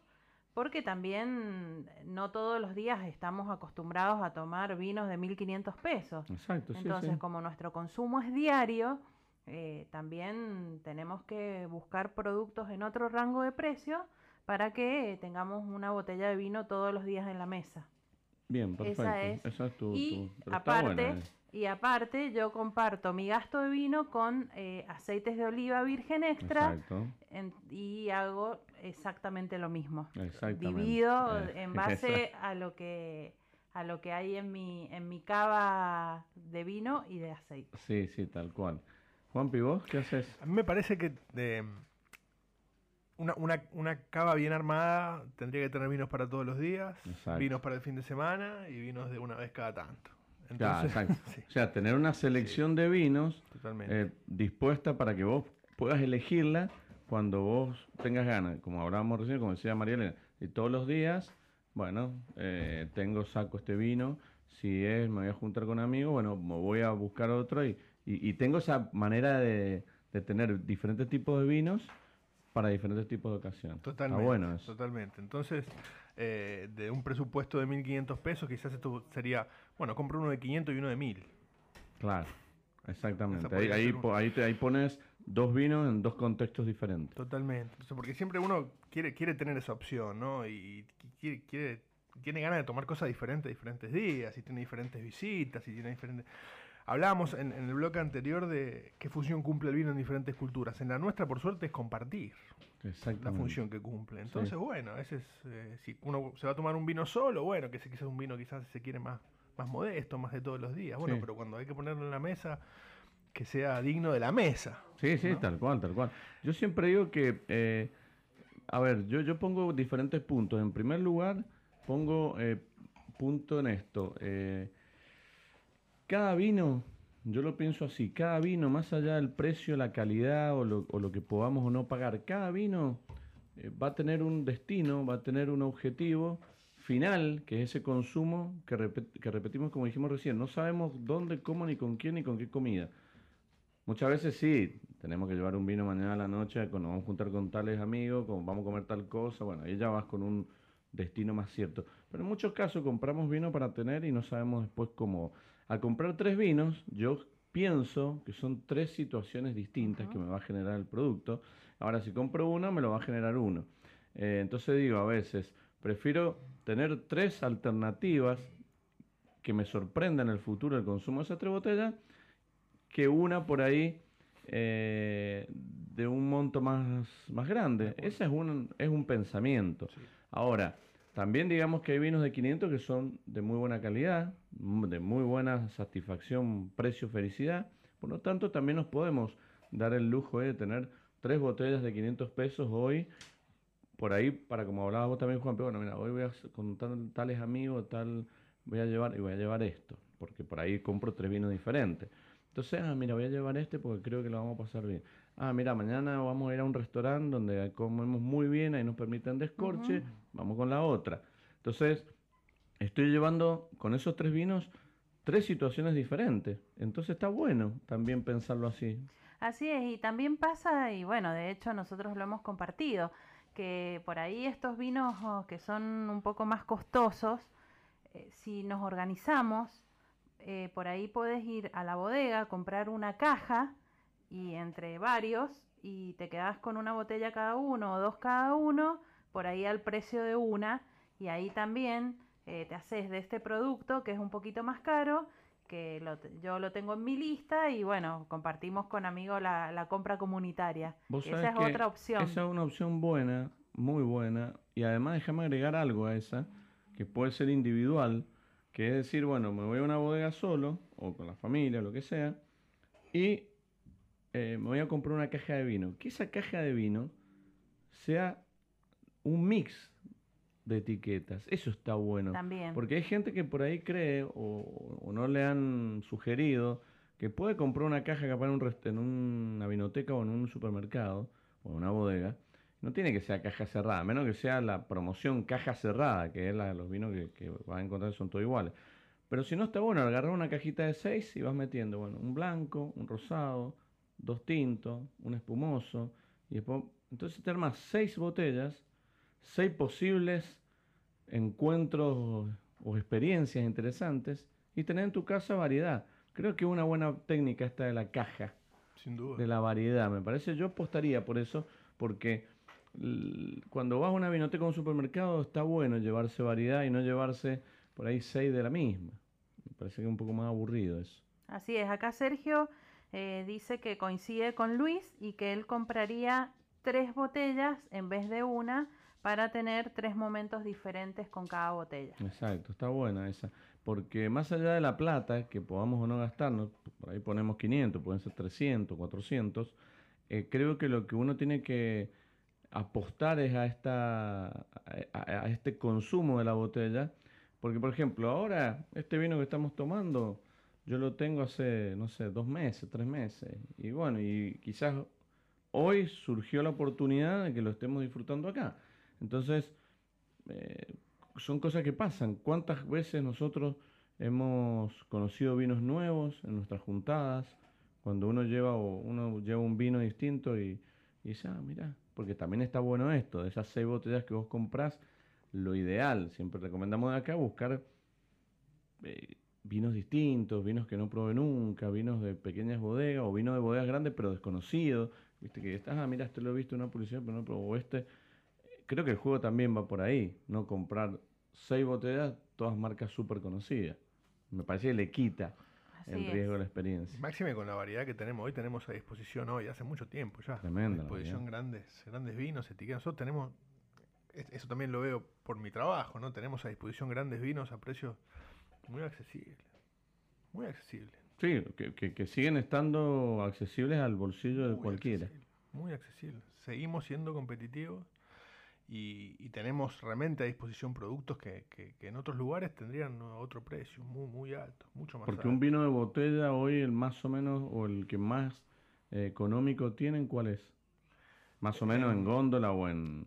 porque también no todos los días estamos acostumbrados a tomar vinos de 1500 pesos. Exacto, sí, Entonces, sí. como nuestro consumo es diario, eh, también tenemos que buscar productos en otro rango de precio para que tengamos una botella de vino todos los días en la mesa. Bien, perfecto. esa es. Esa es tu, y tu- aparte, buena, eh. y aparte yo comparto mi gasto de vino con eh, aceites de oliva virgen extra Exacto. en- y hago exactamente lo mismo. Exactamente. Divido Eh, en base a lo que a lo que hay en mi en mi cava de vino y de aceite. Sí, sí, tal cual. Juanpi, ¿vos qué haces? A mí me parece que de, una, una, una cava bien armada tendría que tener vinos para todos los días, Exacto. vinos para el fin de semana y vinos de una vez cada tanto. Entonces, [LAUGHS] sí, O sea, tener una selección de vinos eh, dispuesta para que vos puedas elegirla cuando vos tengas ganas. Como hablábamos recién, como decía Mariela, y todos los días bueno, eh, tengo, saco este vino, si es, me voy a juntar con amigos, bueno, me voy a buscar otro y, y, tengo esa manera de, de, tener diferentes tipos de vinos para diferentes tipos de ocasiones. Totalmente. bueno Totalmente. Entonces, eh, de un presupuesto de 1.500 pesos, quizás esto sería, bueno, compro uno de 500 y uno de 1.000. Claro, exactamente. Ahí, ahí, ahí, ahí, pones dos vinos en dos contextos diferentes. Totalmente. porque siempre uno quiere, quiere tener esa opción, ¿no? Y quiere, quiere, tiene ganas de tomar cosas diferentes diferentes días, y tiene diferentes visitas, y tiene diferentes... Hablábamos en, el bloque anterior de qué función cumple el vino en diferentes culturas. En la nuestra, por suerte, es compartir la función que cumple. Entonces, bueno, ese es, eh, si uno se va a tomar un vino solo, bueno, que ese quizás un vino quizás se quiere más, más modesto, más de todos los días. Bueno, pero cuando hay que ponerlo en la mesa, que sea digno de la mesa. Sí, sí, tal cual, tal cual. Yo siempre digo que, eh, a ver, yo, yo pongo diferentes puntos. En primer lugar, pongo eh, punto en esto. Eh, cada vino, yo lo pienso así, cada vino, más allá del precio, la calidad o lo, que podamos o no pagar, cada vino eh, va a tener un destino, va a tener un objetivo final, que es ese consumo que, repetimos como dijimos recién. No sabemos dónde, cómo, ni con quién, ni con qué comida. Muchas veces sí, tenemos que llevar un vino mañana a la noche, nos vamos a juntar con tales amigos, vamos a comer tal cosa, bueno, ahí ya vas con un destino más cierto. Pero en muchos casos compramos vino para tener y no sabemos después cómo al comprar tres vinos, yo pienso que son tres situaciones distintas que me va a generar el producto. Ahora, si compro uno, me lo va a generar uno. Eh, entonces digo, a veces, prefiero tener tres alternativas que me sorprendan en el futuro el consumo de esas tres botellas que una por ahí eh, de un monto más, más grande. Ese es un, es un pensamiento. Ahora, también digamos que hay vinos de 500 que son de muy buena calidad, de muy buena satisfacción, precio, felicidad. Por lo tanto, también nos podemos dar el lujo de tener tres botellas de 500 pesos hoy. Por ahí, para como hablabas vos también, Juan, pero bueno, mira, hoy voy a con tales amigos, tal, voy a llevar y voy a llevar esto, porque por ahí compro tres vinos diferentes. Entonces, ah, mira, voy a llevar este porque creo que lo vamos a pasar bien ah, mira, mañana vamos a ir a un restaurante donde comemos muy bien, ahí nos permiten descorche, vamos con la otra. Entonces, estoy llevando con esos tres vinos tres situaciones diferentes. Entonces está bueno también pensarlo así. Así es, y también pasa, y bueno, de hecho nosotros lo hemos compartido, que por ahí estos vinos oh, que son un poco más costosos, eh, si nos organizamos, eh, por ahí puedes ir a la bodega, comprar una caja y entre varios y te quedas con una botella cada uno o dos cada uno, por ahí al precio de una y ahí también eh, te haces de este producto que es un poquito más caro, que yo lo tengo en mi lista y bueno, compartimos con amigos la, compra comunitaria. esa es otra opción. Esa es una opción buena, muy buena y además déjame agregar algo a esa, que puede ser individual, que es decir, bueno, me voy a una bodega solo o con la familia, lo que sea, y eh, me voy a comprar una caja de vino. Que esa caja de vino sea un mix de etiquetas. Eso está bueno. También. Porque hay gente que por ahí cree o, no le han sugerido que puede comprar una caja capaz en, un en una vinoteca o en un supermercado o en una bodega. No tiene que ser caja cerrada, a menos que sea la promoción caja cerrada, que es la de los vinos que, que vas a encontrar son todos iguales. Pero si no está bueno, agarrar una cajita de seis y vas metiendo, bueno, un blanco, un rosado, dos tintos, un espumoso, y después, entonces te armas seis botellas, seis posibles encuentros o experiencias interesantes y tener en tu casa variedad. Creo que una buena técnica esta de la caja. Sin duda. De la variedad, me parece. Yo apostaría por eso, porque cuando vas a una vinoteca o un supermercado está bueno llevarse variedad y no llevarse por ahí seis de la misma. Me parece que es un poco más aburrido eso. Así es, acá Sergio eh, dice que coincide con Luis y que él compraría tres botellas en vez de una para tener tres momentos diferentes con cada botella. Exacto, está buena esa. Porque más allá de la plata que podamos o no gastarnos, por ahí ponemos 500, pueden ser 300, 400, eh, creo que lo que uno tiene que apostar es a, esta, a este consumo de la botella. Porque, por ejemplo, ahora este vino que estamos tomando yo lo tengo hace, no sé, dos meses, tres meses. Y bueno, y quizás hoy surgió la oportunidad de que lo estemos disfrutando acá. Entonces, eh, son cosas que pasan. ¿Cuántas veces nosotros hemos conocido vinos nuevos en nuestras juntadas? Cuando uno lleva, uno lleva un vino distinto y, y dice, ah, mira, porque también está bueno esto, de esas seis botellas que vos comprás, lo ideal, siempre recomendamos de acá buscar eh, vinos distintos, vinos que no probé nunca, vinos de pequeñas bodegas o vinos de bodegas grandes pero desconocidos. Viste que estás, ah, mira, este lo he visto en una publicidad, pero no probó este. Creo que el juego también va por ahí, no comprar seis botellas, todas marcas súper conocidas. Me parece que le quita el riesgo de la experiencia. Máxime con la variedad que tenemos hoy, tenemos a disposición hoy, hace mucho tiempo ya. Tremenda. A disposición grandes, grandes vinos, etiquetas. Nosotros tenemos, eso también lo veo por mi trabajo, ¿no? Tenemos a disposición grandes vinos a precios muy accesibles. Muy accesibles. Sí, que, que, siguen estando accesibles al bolsillo de cualquiera. muy accesibles. Seguimos siendo competitivos y, tenemos realmente a disposición productos que, en otros lugares tendrían otro precio, muy, muy alto, mucho más Porque un vino de botella hoy, el más o menos, o el que más eh, económico tienen, ¿cuál es? Más o menos en, góndola o en,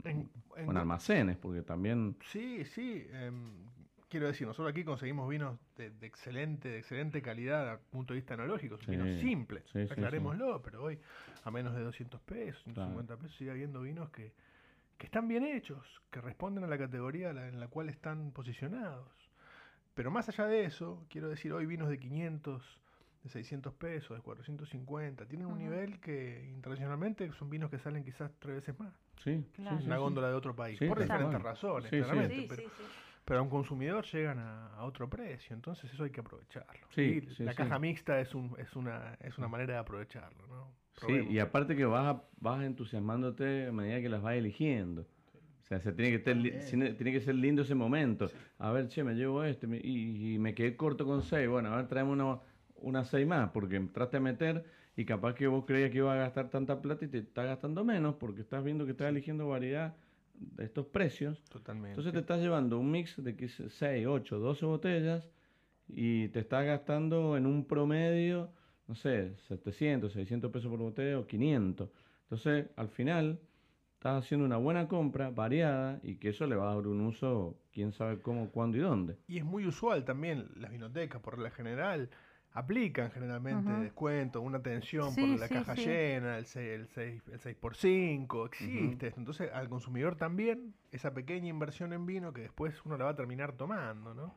almacenes, porque también... Sí, sí. Em, quiero decir, nosotros aquí conseguimos vinos de, excelente, de excelente calidad el punto de vista analógico, vinos simples, aclarémoslo, pero hoy a menos de 200 pesos, 150 pesos sigue habiendo vinos que que están bien hechos, que responden a la categoría en la cual están posicionados. Pero más allá de eso, quiero decir, hoy vinos de 500, de 600 pesos, de 450, tienen un nivel que internacionalmente son vinos que salen quizás tres veces más. Sí, una góndola de otro país, por diferentes razones, claramente. Pero, pero, a un consumidor llegan a, otro precio, entonces eso hay que aprovecharlo. y la caja mixta es, un, es, una, es una manera de aprovecharlo. ¿no? Sí, y aparte que vas, vas entusiasmándote a medida que las vas eligiendo. O sea, se tiene, que tiene que ser lindo ese momento. A ver, che, me llevo este y, me quedé corto con seis. Bueno, a ver, traemos una, una seis más porque entraste a meter y capaz que vos creías que iba a gastar tanta plata y te está gastando menos porque estás viendo que estás eligiendo variedad de estos precios. Totalmente. Entonces te estás llevando un mix de 6, 8, 12 botellas y te estás gastando en un promedio no sé, 700, 600 pesos por botella o 500. Entonces, al final, estás haciendo una buena compra, variada, y que eso le va a dar un uso, quién sabe cómo, cuándo y dónde. Y es muy usual también, las vinotecas, por la general, aplican generalmente descuento, una atención por la caja llena, el 6, el 6, el 6 por 5, existe. Entonces, al consumidor también, esa pequeña inversión en vino que después uno la va a terminar tomando, ¿no?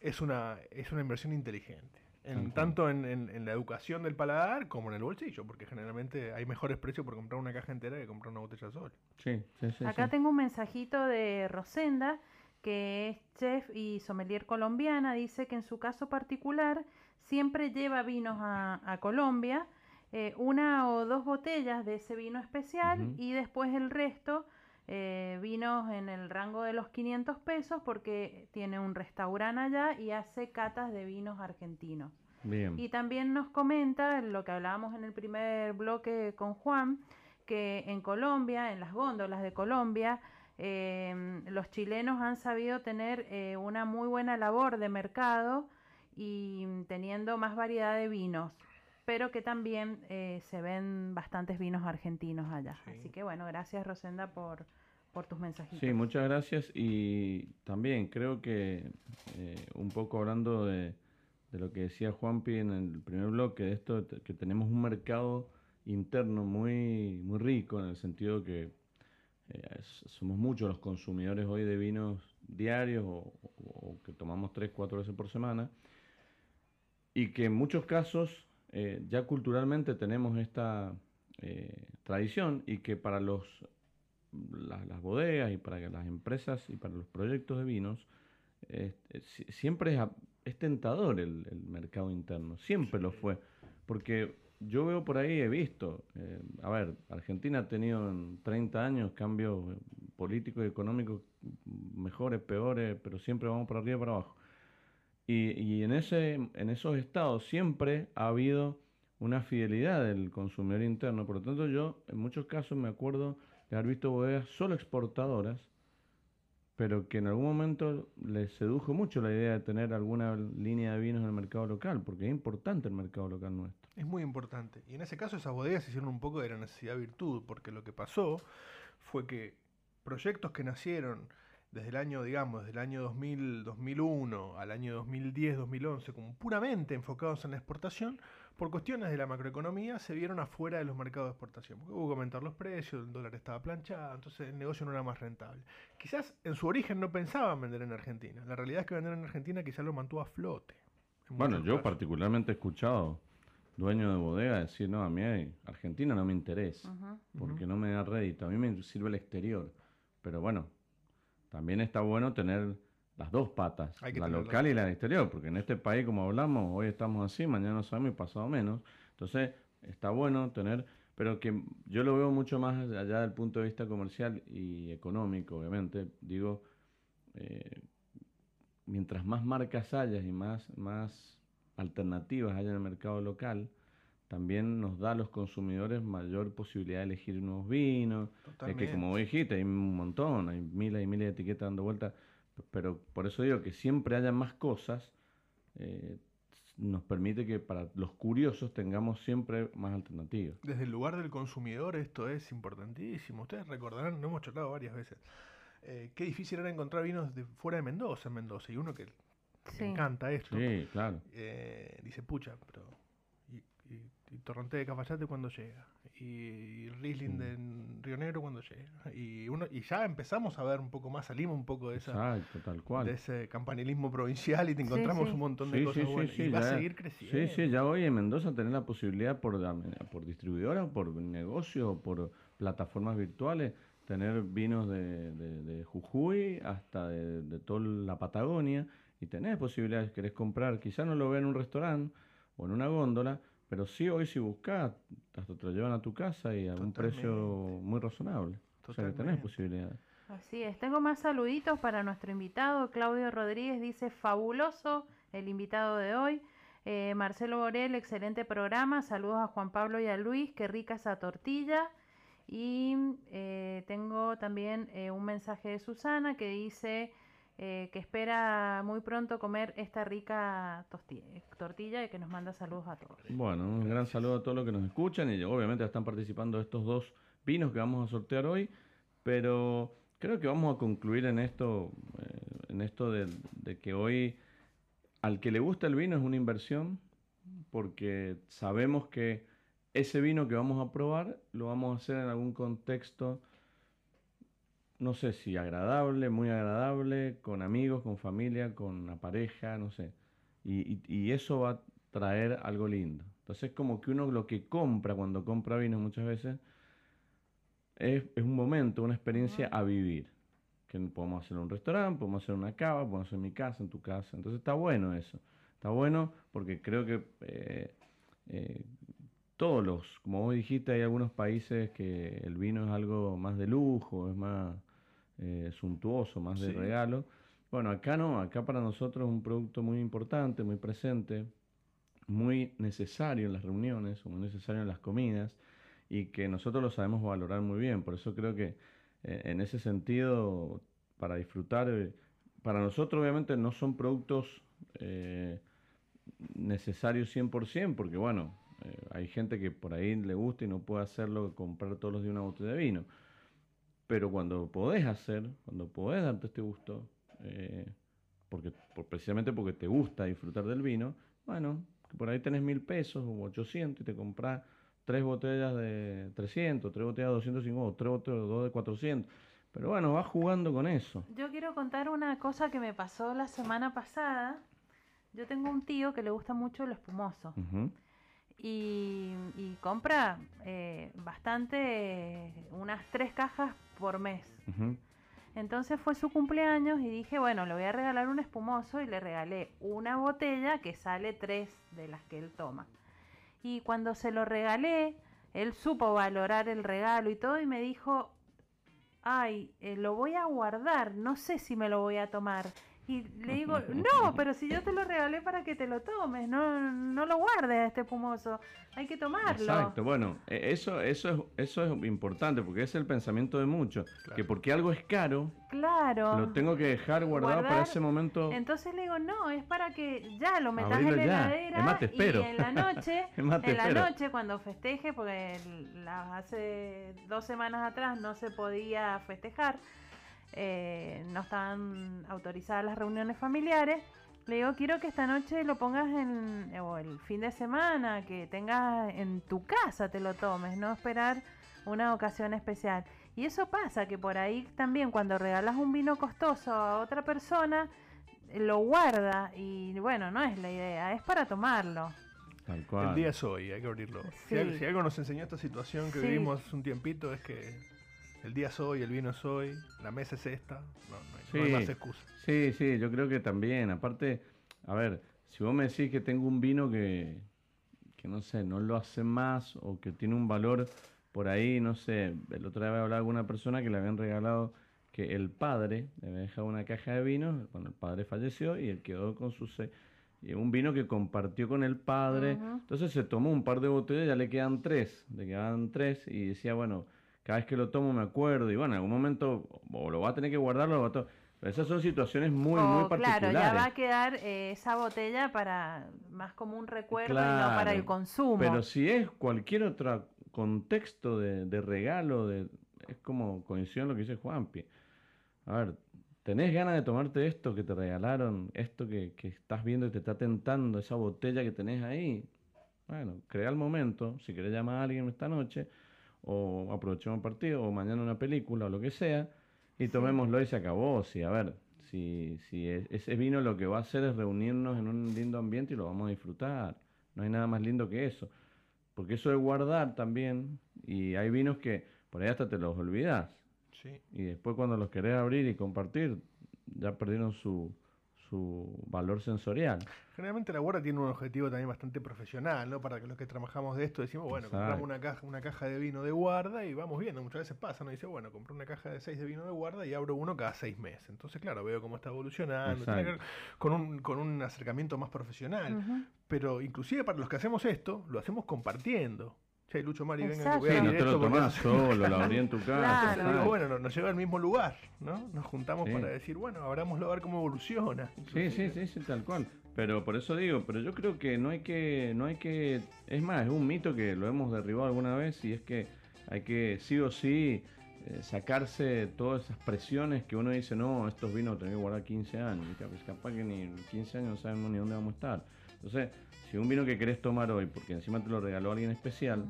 Es una, es una inversión inteligente tanto en, la educación del paladar como en el bolsillo, porque generalmente hay mejores precios por comprar una caja entera que comprar una botella sola. Sí, sí, sí. Acá tengo un mensajito de Rosenda, que es chef y sommelier colombiana, dice que en su caso particular siempre lleva vinos a, Colombia, eh, una o dos botellas de ese vino especial y después el resto eh, vinos en el rango de los 500 pesos porque tiene un restaurante allá y hace catas de vinos argentinos. Y también nos comenta lo que hablábamos en el primer bloque con Juan, que en Colombia, en las góndolas de Colombia, em, los chilenos han sabido tener eh, una muy buena labor de mercado y teniendo más variedad de vinos pero que también eh, se ven bastantes vinos argentinos allá. Así que bueno, gracias Rosenda por, por tus mensajitos. Sí, muchas gracias y también creo que eh, un poco hablando de, lo que decía Juanpi en el primer bloque, de esto que tenemos un mercado interno muy, muy rico en el sentido que eh, somos muchos los consumidores hoy de vinos diarios o, o, que tomamos tres, cuatro veces por semana y que en muchos casos eh, ya culturalmente tenemos esta eh, tradición y que para los, las bodegas y para las empresas y para los proyectos de vinos siempre es, tentador el, mercado interno, siempre lo fue, porque yo veo por ahí, he visto, eh, a ver, Argentina ha tenido en 30 años cambios políticos y económicos mejores, peores, pero siempre vamos para arriba y para abajo. Y, en, ese, en esos estados siempre ha habido una fidelidad del consumidor interno. Por lo tanto, yo en muchos casos me acuerdo de haber visto bodegas solo exportadoras, pero que en algún momento les sedujo mucho la idea de tener alguna línea de vinos en el mercado local, porque es importante el mercado local nuestro. Es muy importante. Y en ese caso esas bodegas hicieron un poco de la necesidad virtud, porque lo que pasó fue que proyectos que nacieron desde el año, digamos, desde el año 2000, 2001 al año 2010, 2011, como puramente enfocados en la exportación, por cuestiones de la macroeconomía se vieron afuera de los mercados de exportación. Porque hubo que aumentar los precios, el dólar estaba planchado, entonces el negocio no era más rentable. Quizás en su origen no pensaban vender en Argentina. La realidad es que vender en Argentina quizás lo mantuvo a flote. Bueno, yo particularmente he escuchado dueños de bodega decir, no, a mí Argentina no me interesa, porque no me da rédito, a mí me sirve el exterior. Pero bueno, también está bueno tener las dos patas, la local y la exterior, porque en este país, como hablamos, hoy estamos así, mañana sabemos y pasado menos. Entonces, está bueno tener, pero que yo lo veo mucho más allá del punto de vista comercial y económico, obviamente. Digo, eh, mientras más marcas hayas y más, más alternativas haya en el mercado local, también nos da a los consumidores mayor posibilidad de elegir nuevos vinos. Es que como dijiste, hay un montón, hay miles y miles de etiquetas dando vueltas, pero por eso digo que siempre haya más cosas, eh, nos permite que para los curiosos tengamos siempre más alternativas. Desde el lugar del consumidor esto es importantísimo. Ustedes recordarán, no hemos charlado varias veces, eh, qué difícil era encontrar vinos de fuera de Mendoza en Mendoza. Y uno que le encanta esto, sí, claro. Eh, dice, pucha, pero y Torronté de Cafayate cuando llega, y, Riesling de Río Negro cuando llega, y uno y ya empezamos a ver un poco más, salimos un poco de esa tal cual. de ese campanilismo provincial y te encontramos un montón de cosas buenas. y va a seguir creciendo. Sí, sí, ya hoy en Mendoza tener la posibilidad por, por distribuidora, por negocio, por plataformas virtuales, tener vinos de, de, Jujuy hasta de, de, toda la Patagonia y tenés posibilidades, querés comprar, quizás no lo ve en un restaurante o en una góndola, pero sí, hoy si buscas, hasta te lo llevan a tu casa y a un precio muy razonable. O sea que tenés posibilidades. Así es. Tengo más saluditos para nuestro invitado. Claudio Rodríguez dice, fabuloso el invitado de hoy. Eh, Marcelo Borel, excelente programa. Saludos a Juan Pablo y a Luis. Qué rica esa tortilla. Y eh, tengo también eh, un mensaje de Susana que dice... Eh, que espera muy pronto comer esta rica tortilla y que nos manda saludos a todos. Bueno, un gran saludo a todos los que nos escuchan y obviamente están participando estos dos vinos que vamos a sortear hoy, pero creo que vamos a concluir en esto, eh, en esto de, de que hoy al que le gusta el vino es una inversión porque sabemos que ese vino que vamos a probar lo vamos a hacer en algún contexto no sé si agradable, muy agradable, con amigos, con familia, con la pareja, no sé. Y, eso va a traer algo lindo. Entonces, como que uno lo que compra cuando compra vino muchas veces es, un momento, una experiencia a vivir. Que podemos hacer en un restaurante, podemos hacer una cava, podemos hacer en mi casa, en tu casa. Entonces, está bueno eso. Está bueno porque creo que eh, eh, todos los, como vos dijiste, hay algunos países que el vino es algo más de lujo, es más eh, suntuoso, más de regalo. Bueno, acá no, acá para nosotros es un producto muy importante, muy presente, muy necesario en las reuniones, muy necesario en las comidas y que nosotros lo sabemos valorar muy bien. Por eso creo que eh, en ese sentido, para disfrutar, eh, para nosotros obviamente no son productos necesarios 100%, porque bueno, hay gente que por ahí le gusta y no puede hacerlo, comprar todos los días una botella de vino pero cuando podés hacer, cuando podés darte este gusto, eh, porque, precisamente porque te gusta disfrutar del vino, bueno, que por ahí tenés mil pesos o 800 y te compras tres botellas de 300, tres botellas de 250, tres botellas dos de 400. Pero bueno, vas jugando con eso. Yo quiero contar una cosa que me pasó la semana pasada. Yo tengo un tío que le gusta mucho lo espumoso y, compra eh, bastante, unas tres cajas por mes. Entonces fue su cumpleaños y dije, bueno, le voy a regalar un espumoso y le regalé una botella que sale tres de las que él toma. Y cuando se lo regalé, él supo valorar el regalo y todo y me dijo, ay, eh, lo voy a guardar, no sé si me lo voy a tomar. Y le digo, [LAUGHS] no, pero si yo te lo regalé para que te lo tomes, no, no lo guardes a este pumoso, hay que tomarlo. Exacto, bueno, e, eso, eso, es, eso es importante porque es el pensamiento de muchos, que porque algo es caro, claro, lo tengo que dejar guardado para ese momento. Entonces le digo, no, es para que ya lo metas en la heladera y en la noche, [LAUGHS] en la noche cuando festeje, porque hace dos semanas atrás no se podía festejar, eh, no estaban autorizadas las reuniones familiares. Le digo, quiero que esta noche lo pongas en, o el fin de semana, que tengas en tu casa, te lo tomes, no esperar una ocasión especial. Y eso pasa, que por ahí también cuando regalas un vino costoso a otra persona, lo guarda y bueno, no es la idea, es para tomarlo. El día es hoy, hay que abrirlo. Si, algo, nos enseñó esta situación que vivimos un tiempito es que el día es hoy, el vino es hoy, la mesa es esta, no, hay, más excusa. Sí, sí, yo creo que también. Aparte, a ver, si vos me decís que tengo un vino que, que no sé, no lo hace más o que tiene un valor por ahí, no sé, el otro día había hablado con una persona que le habían regalado que el padre le había dejado una caja de vino cuando el padre falleció y él quedó con su un vino que compartió con el padre. Entonces se tomó un par de botellas, ya le quedan tres, le quedan tres y decía, bueno, cada vez que lo tomo me acuerdo y bueno, en algún momento o lo va a tener que guardar o lo va a Pero esas son situaciones muy, muy particulares. Claro, ya va a quedar eh, esa botella para más como un recuerdo y no para el consumo. Pero si es cualquier otro contexto de, de regalo, de, es como coincido en lo que dice Juanpi. A ver, ¿tenés ganas de tomarte esto que te regalaron? Esto que, que estás viendo y te está tentando, esa botella que tenés ahí. Bueno, crea el momento, si querés llamar a alguien esta noche, o aprovechemos un partido, o mañana una película, o lo que sea, y tomémoslo y se acabó. Sí, a ver, si, si ese vino lo que va a hacer es reunirnos en un lindo ambiente y lo vamos a disfrutar. No hay nada más lindo que eso. Porque eso es guardar también, y hay vinos que por ahí hasta te los olvidas. Y después cuando los querés abrir y compartir, ya perdieron su, su valor sensorial. Generalmente la guarda tiene un objetivo también bastante profesional, ¿no? Para que los que trabajamos de esto decimos, bueno, compramos una caja, una caja de vino de guarda y vamos viendo. Muchas veces pasa, ¿no? Dice, bueno, compré una caja de seis de vino de guarda y abro uno cada seis meses. Entonces, claro, veo cómo está evolucionando, con un, con un acercamiento más profesional. Pero inclusive para los que hacemos esto, lo hacemos compartiendo. Che, Lucho Mari, venga que voy a sí, no te lo tomás solo, lo abrí en tu [LAUGHS] casa. Digo, bueno, nos lleva al mismo lugar, ¿no? Nos juntamos para decir, bueno, abramoslo a ver cómo evoluciona. Sí, sí, sí, sí, tal cual. Pero por eso digo, pero yo creo que no hay que, no hay que, es más, es un mito que lo hemos derribado alguna vez y es que hay que sí o sí eh, sacarse todas esas presiones que uno dice, no, estos vinos tengo que guardar 15 años, y capaz, capaz que ni 15 años no sabemos ni dónde vamos a estar. Entonces, si un vino que querés tomar hoy, porque encima te lo regaló alguien especial,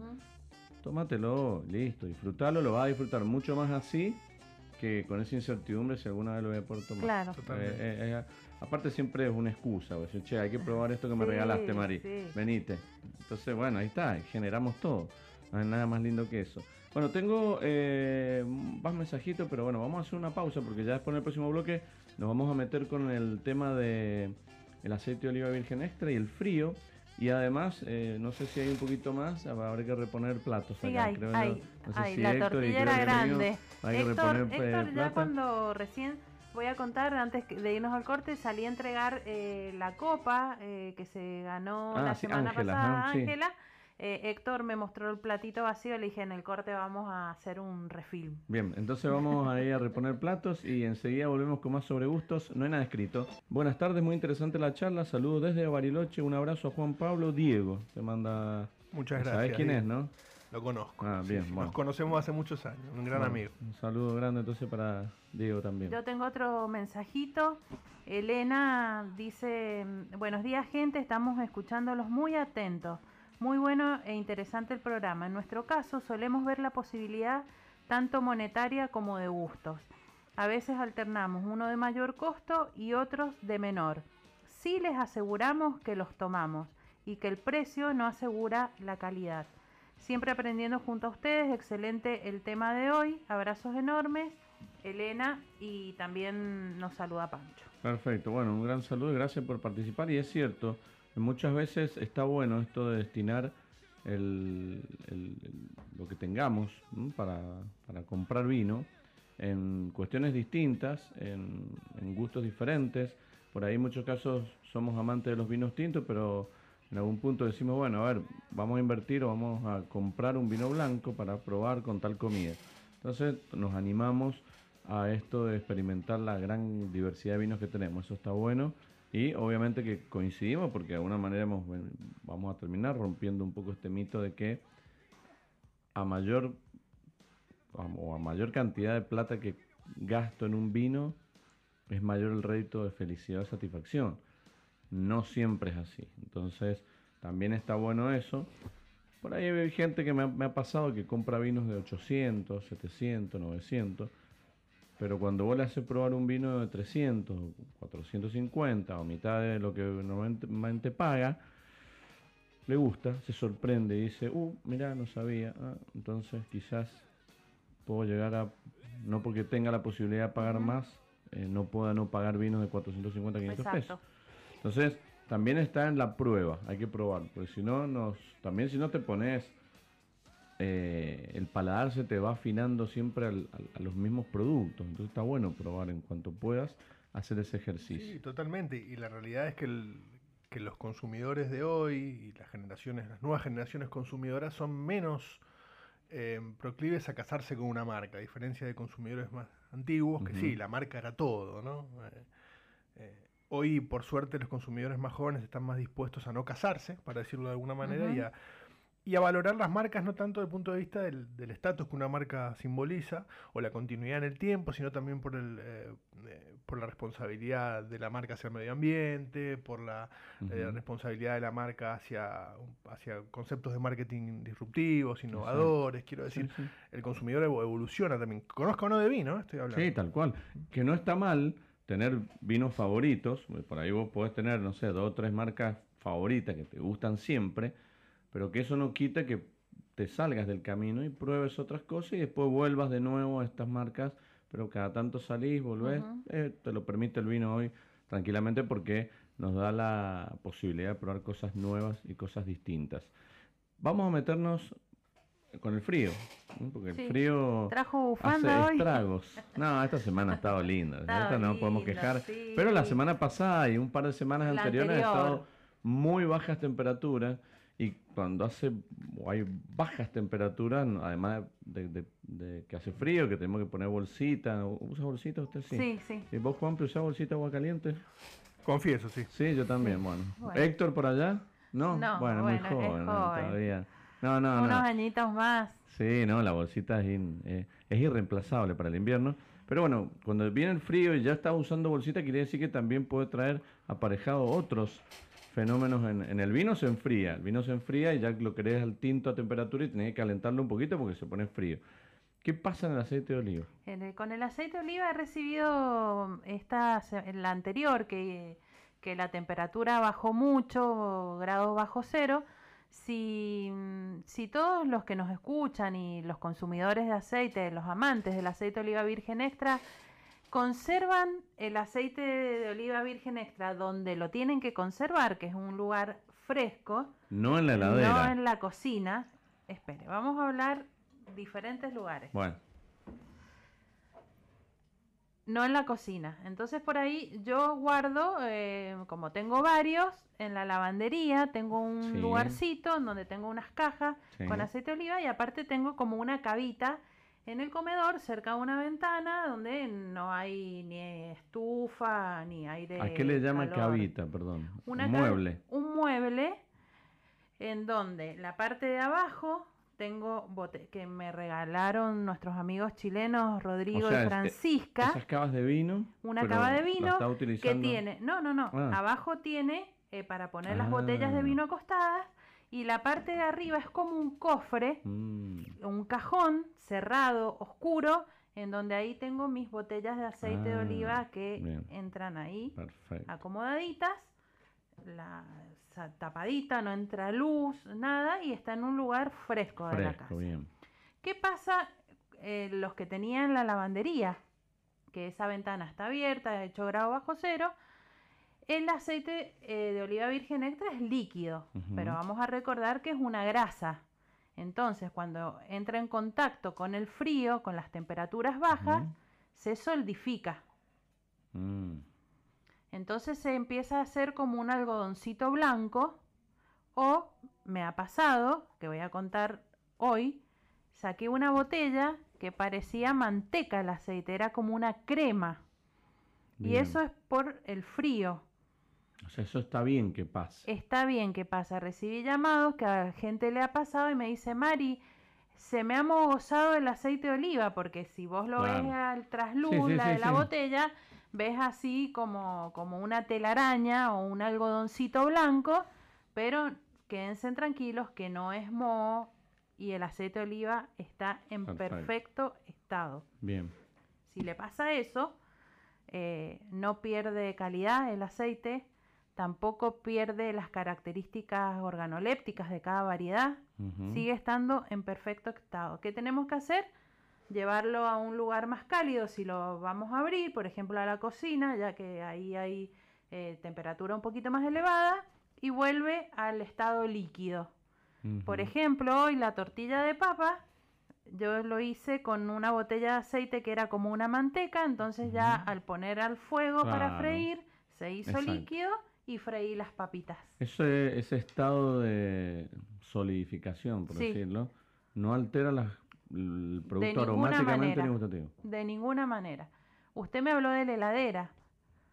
tómatelo, listo, disfrutalo, lo vas a disfrutar mucho más así que con esa incertidumbre si alguna vez lo voy a poder tomar. Claro. Eh, eh, eh, aparte siempre es una excusa, decir, che, hay que probar esto que me regalaste, Mari, venite. Entonces, bueno, ahí está, generamos todo. No hay nada más lindo que eso. Bueno, tengo más mensajitos, pero bueno, vamos a hacer una pausa porque ya después en el próximo bloque nos vamos a meter con el tema de el aceite de oliva virgen extra y el frío. Y además, eh, no sé si hay un poquito más, habrá que reponer platos. Sí, hay, hay, la tortilla era grande. Héctor, eh, ya cuando recién voy a contar, antes de irnos al corte, salí a entregar eh, la copa que se ganó ah, la semana pasada, Ángela. Eh, Héctor me mostró el platito vacío, le dije en el corte vamos a hacer un refilm. Bien, entonces vamos a ir a reponer platos y enseguida volvemos con más sobre gustos. No hay nada escrito. Buenas tardes, muy interesante la charla. Saludos desde Bariloche. Un abrazo a Juan Pablo Diego. Te manda. Muchas gracias. ¿Sabes quién es, no? Lo conozco. Ah, bien, Nos conocemos hace muchos años, un gran amigo. Un saludo grande entonces para Diego también. Yo tengo otro mensajito. Elena dice, buenos días gente, estamos escuchándolos muy atentos. Muy bueno e interesante el programa. En nuestro caso solemos ver la posibilidad tanto monetaria como de gustos. A veces alternamos uno de mayor costo y otros de menor. Sí les aseguramos que los tomamos y que el precio no asegura la calidad. Siempre aprendiendo junto a ustedes, excelente el tema de hoy. Abrazos enormes, Elena, y también nos saluda Pancho. Perfecto, bueno, un gran saludo y gracias por participar. Y es cierto, Muchas veces está bueno esto de destinar lo que tengamos para, comprar vino en cuestiones distintas, en, gustos diferentes. Por ahí en muchos casos somos amantes de los vinos tintos, pero en algún punto decimos, bueno, a ver, vamos a invertir o vamos a comprar un vino blanco para probar con tal comida. Entonces nos animamos a esto de experimentar la gran diversidad de vinos que tenemos. Eso está bueno y obviamente que coincidimos porque de alguna manera vamos a terminar rompiendo un poco este mito de que a mayor o a mayor cantidad de plata que gasto en un vino, es mayor el rédito de felicidad o satisfacción. No siempre es así. Entonces, también está bueno eso. Por ahí hay gente que me ha, me ha pasado que compra vinos de 800, 700, 900 pero cuando vos le haces probar un vino de 300, 450 o mitad de lo que normalmente paga, le gusta, se sorprende y dice, uh, mira, no sabía. Ah, entonces quizás puedo llegar a, no porque tenga la posibilidad de pagar más, eh, no pueda no pagar vinos de 450, 500 pesos. Entonces, también está en la prueba, hay que probar, porque si no, nos, también si no te pones eh, el paladar se te va afinando siempre a los mismos productos. Entonces está bueno probar en cuanto puedas hacer ese ejercicio. Sí, totalmente. Y la realidad es que, los consumidores de hoy y las generaciones, las nuevas generaciones consumidoras son menos eh, proclives a casarse con una marca, a diferencia de consumidores más antiguos, que sí, la marca era todo, ¿no? Eh, hoy, por suerte, los consumidores más jóvenes están más dispuestos a no casarse, para decirlo de alguna manera, y a y a valorar las marcas no tanto desde el punto de vista del estatus que una marca simboliza o la continuidad en el tiempo, sino también por, el, eh, eh, por la responsabilidad de la marca hacia el medio ambiente, por la eh, responsabilidad de la marca hacia, hacia conceptos de marketing disruptivos, innovadores. Quiero decir, el consumidor evoluciona también. Conozco o no de vino, estoy hablando. Sí, tal cual. Que no está mal tener vinos favoritos, por ahí vos podés tener, no sé, dos o tres marcas favoritas que te gustan siempre pero que eso no quita que te salgas del camino y pruebes otras cosas y después vuelvas de nuevo a estas marcas, pero cada tanto salís, volvés, eh, te lo permite el vino hoy tranquilamente porque nos da la posibilidad de probar cosas nuevas y cosas distintas. Vamos a meternos con el frío, porque el frío Trajo hace estragos. No, esta semana ha estado [LAUGHS] linda, esta no podemos quejar, pero la semana pasada y un par de semanas anteriores ha estado muy bajas temperaturas y cuando hace o hay bajas temperaturas, además de, que hace frío, que tenemos que poner bolsita, ¿usa bolsita usted? Sí. Sí, sí. ¿Y vos, Juan, usás bolsita agua caliente? Confieso, sí. Sí, yo también, bueno. ¿Héctor por allá? No, no bueno, muy joven, todavía. No, no, Unos añitos más. Sí, no, la bolsita es, eh, es irreemplazable para el invierno. Pero bueno, cuando viene el frío y ya está usando bolsita, quiere decir que también puede traer aparejado otros fenómenos en, el vino se enfría. El vino se enfría y ya lo querés al tinto a temperatura y tenés que calentarlo un poquito porque se pone frío. ¿Qué pasa en el aceite de oliva? con el aceite de oliva he recibido esta, la anterior, que, que la temperatura bajó mucho, grados bajo cero. Si, si, todos los que nos escuchan y los consumidores de aceite, los amantes del aceite de oliva virgen extra, conservan el aceite de oliva virgen extra donde lo tienen que conservar, que es un lugar fresco. No en la heladera. No en la cocina. Espere, vamos a hablar diferentes lugares. Bueno. No en la cocina. Entonces por ahí yo guardo, eh, como tengo varios, en la lavandería tengo un lugarcito en donde tengo unas cajas con aceite de oliva y aparte tengo como una cabita en el comedor cerca de una ventana donde no hay ni estufa ni aire. ¿A qué le llama cabita, perdón? un mueble. Un mueble en donde la parte de abajo tengo bote que me regalaron nuestros amigos chilenos Rodrigo y Francisca. esas cavas de vino. Una cava de vino que tiene, no, no, no, ah. abajo tiene eh, para poner las botellas de ah. vino acostadas y la parte de arriba es como un cofre, mm. un cajón cerrado, oscuro, en donde ahí tengo mis botellas de aceite de ah, oliva que entran ahí acomodaditas, la tapadita, no entra luz, nada, y está en un lugar fresco, de la casa. ¿Qué pasa eh, los que tenían la lavandería? Que esa ventana está abierta, hecho grado bajo cero, el aceite eh, de oliva virgen extra es líquido, pero vamos a recordar que es una grasa. Entonces, cuando entra en contacto con el frío, con las temperaturas bajas, se solidifica. Mm. Entonces se empieza a hacer como un algodoncito blanco o me ha pasado, que voy a contar hoy, saqué una botella que parecía manteca el aceite, era como una crema. Y eso es por el frío. O sea, eso está bien que pase. Está bien que pasa. Recibí llamados que a gente le ha pasado y me dice, Mari, se me ha mogosado el aceite de oliva, porque si vos lo ves al trasluz de la botella, ves así como, como una telaraña o un algodoncito blanco, pero quédense tranquilos que no es moho y el aceite de oliva está en perfecto, estado. Bien. Si le pasa eso, eh, no pierde calidad el aceite, tampoco pierde las características organolépticas de cada variedad, sigue estando en perfecto estado. ¿Qué tenemos que hacer? Llevarlo a un lugar más cálido. Si lo vamos a abrir, por ejemplo a la cocina, ya que ahí hay eh, temperatura un poquito más elevada, y vuelve al estado líquido. Por ejemplo, hoy la tortilla de papa, yo lo hice con una botella de aceite que era como una manteca, entonces ya al poner al fuego para freír, se hizo líquido y freí las papitas. Ese, ese estado de solidificación, por decirlo, no altera el producto aromáticamente ni gustativo. De ninguna manera. Usted me habló de la heladera.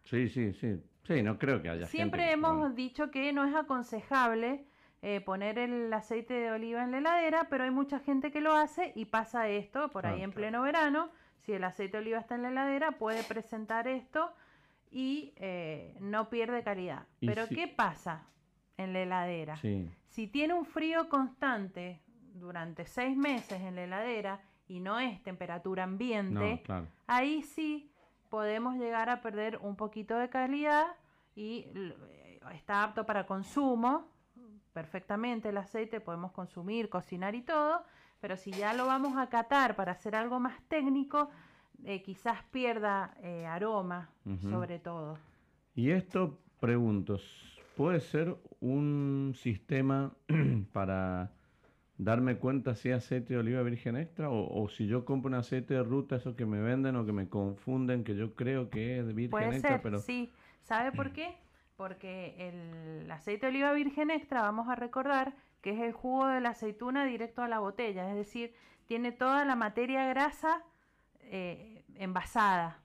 Sí, sí, sí. Sí, no creo que haya. Siempre hemos dicho que no es aconsejable eh, poner el aceite de oliva en la heladera, pero hay mucha gente que lo hace y pasa esto por ahí en pleno verano. Si el aceite de oliva está en la heladera, puede presentar esto y eh, no pierde calidad. Pero ¿qué pasa en la heladera? Si tiene un frío constante durante seis meses en la heladera y no es temperatura ambiente, ahí sí podemos llegar a perder un poquito de calidad y eh, está apto para consumo, perfectamente el aceite, podemos consumir, cocinar y todo, pero si ya lo vamos a catar para hacer algo más técnico, eh, quizás pierda eh, aroma, sobre todo. Y esto, pregunto, ¿puede ser un sistema [CLEARS THROAT] para darme cuenta si es aceite de oliva virgen extra o, si yo compro un aceite de ruta, eso que me venden o que me confunden, que yo creo que es virgen Puede extra, ser, pero... Sí, ¿sabe por qué? porque el aceite de oliva virgen extra, vamos a recordar que es el jugo de la aceituna directo a la botella, es decir, tiene toda la materia grasa eh, envasada.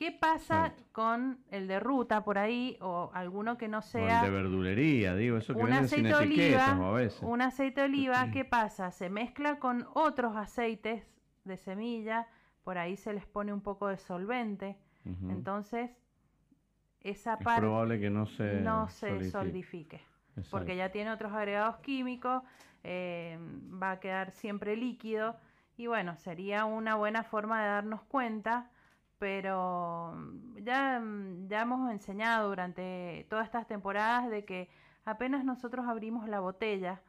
¿Qué pasa con el de ruta por ahí o alguno que no sea... O el de verdulería, digo, eso que venden sin etiquetas a veces. Un aceite de oliva, ¿qué pasa? Se mezcla con otros aceites de semilla, por ahí se les pone un poco de solvente, entonces esa es probable que no se, no se solidifique, porque ya tiene otros agregados químicos, eh, va a quedar siempre líquido y bueno, sería una buena forma de darnos cuenta, pero ya, ya hemos enseñado durante todas estas temporadas de que apenas nosotros abrimos la botella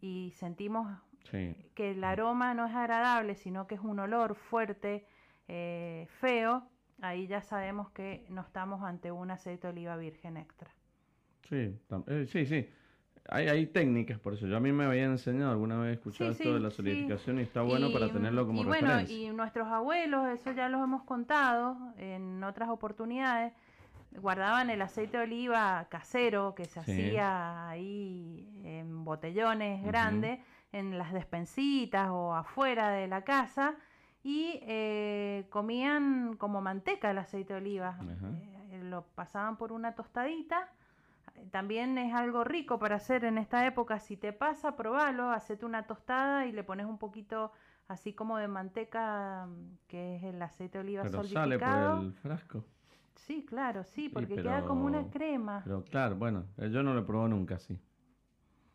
y sentimos que el aroma no es agradable, sino que es un olor fuerte, eh, feo, ahí ya sabemos que no estamos ante un aceite de oliva virgen extra. Sí, eh, sí, sí. Hay, hay, técnicas por eso. Yo a mí me había enseñado, alguna vez escuchado esto de la solidificación y está bueno para tenerlo como y Bueno, y nuestros abuelos, eso ya los hemos contado en otras oportunidades, guardaban el aceite de oliva casero que se hacía ahí en botellones grandes, en las despensitas o afuera de la casa y eh, comían como manteca el aceite de oliva. Eh, lo pasaban por una tostadita. También es algo rico para hacer en esta época. Si te pasa, probalo, hacete una tostada y le pones un poquito así como de manteca, que es el aceite de oliva pero sale por el frasco. Sí, claro, sí, porque queda como una crema. Pero claro, bueno, eh, yo no lo he probado nunca así.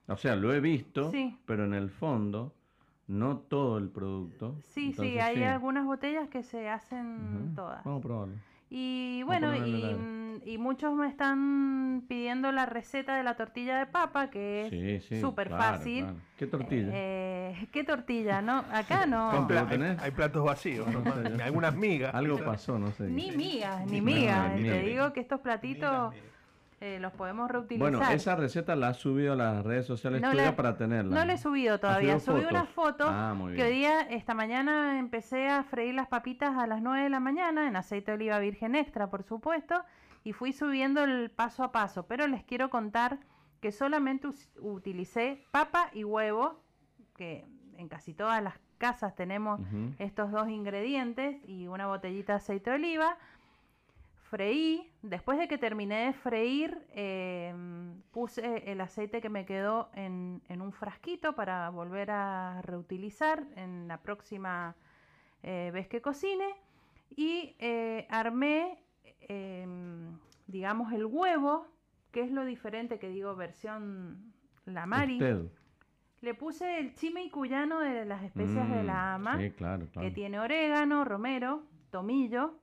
O sea, lo he visto, pero en el fondo no todo el producto. Sí, sí, hay algunas botellas que se hacen todas. Vamos a probarlo. Y bueno, y, muchos me están pidiendo la receta de la tortilla de papa, que es súper fácil. ¿Qué tortilla? Eh, ¿Qué tortilla? no Acá no. Hay, platos vacíos, [LAUGHS] algunas migas. Algo pasó, no sé. Ni migas, ni migas. Te digo que estos platitos... Eh, los podemos reutilizar. Bueno, esa receta la has subido a las redes sociales tuyas para tenerla. No la he subido todavía. Subí una foto ah, que hoy día, esta mañana, empecé a freír las papitas a las 9 de la mañana en aceite de oliva virgen extra, por supuesto, y fui subiendo el paso a paso. Pero les quiero contar que solamente utilicé papa y huevo, que en casi todas las casas tenemos estos dos ingredientes y una botellita de aceite de oliva freí, después de que terminé de freír, em, puse el aceite que me quedó en, un frasquito para volver a reutilizar en la próxima eh, vez que cocine y eh, armé, em, digamos, el huevo, que es lo diferente que digo versión la Mari. Le puse el chime y cuyano de las especias de la Mm, ama, sí, claro, claro. que tiene orégano, romero, tomillo,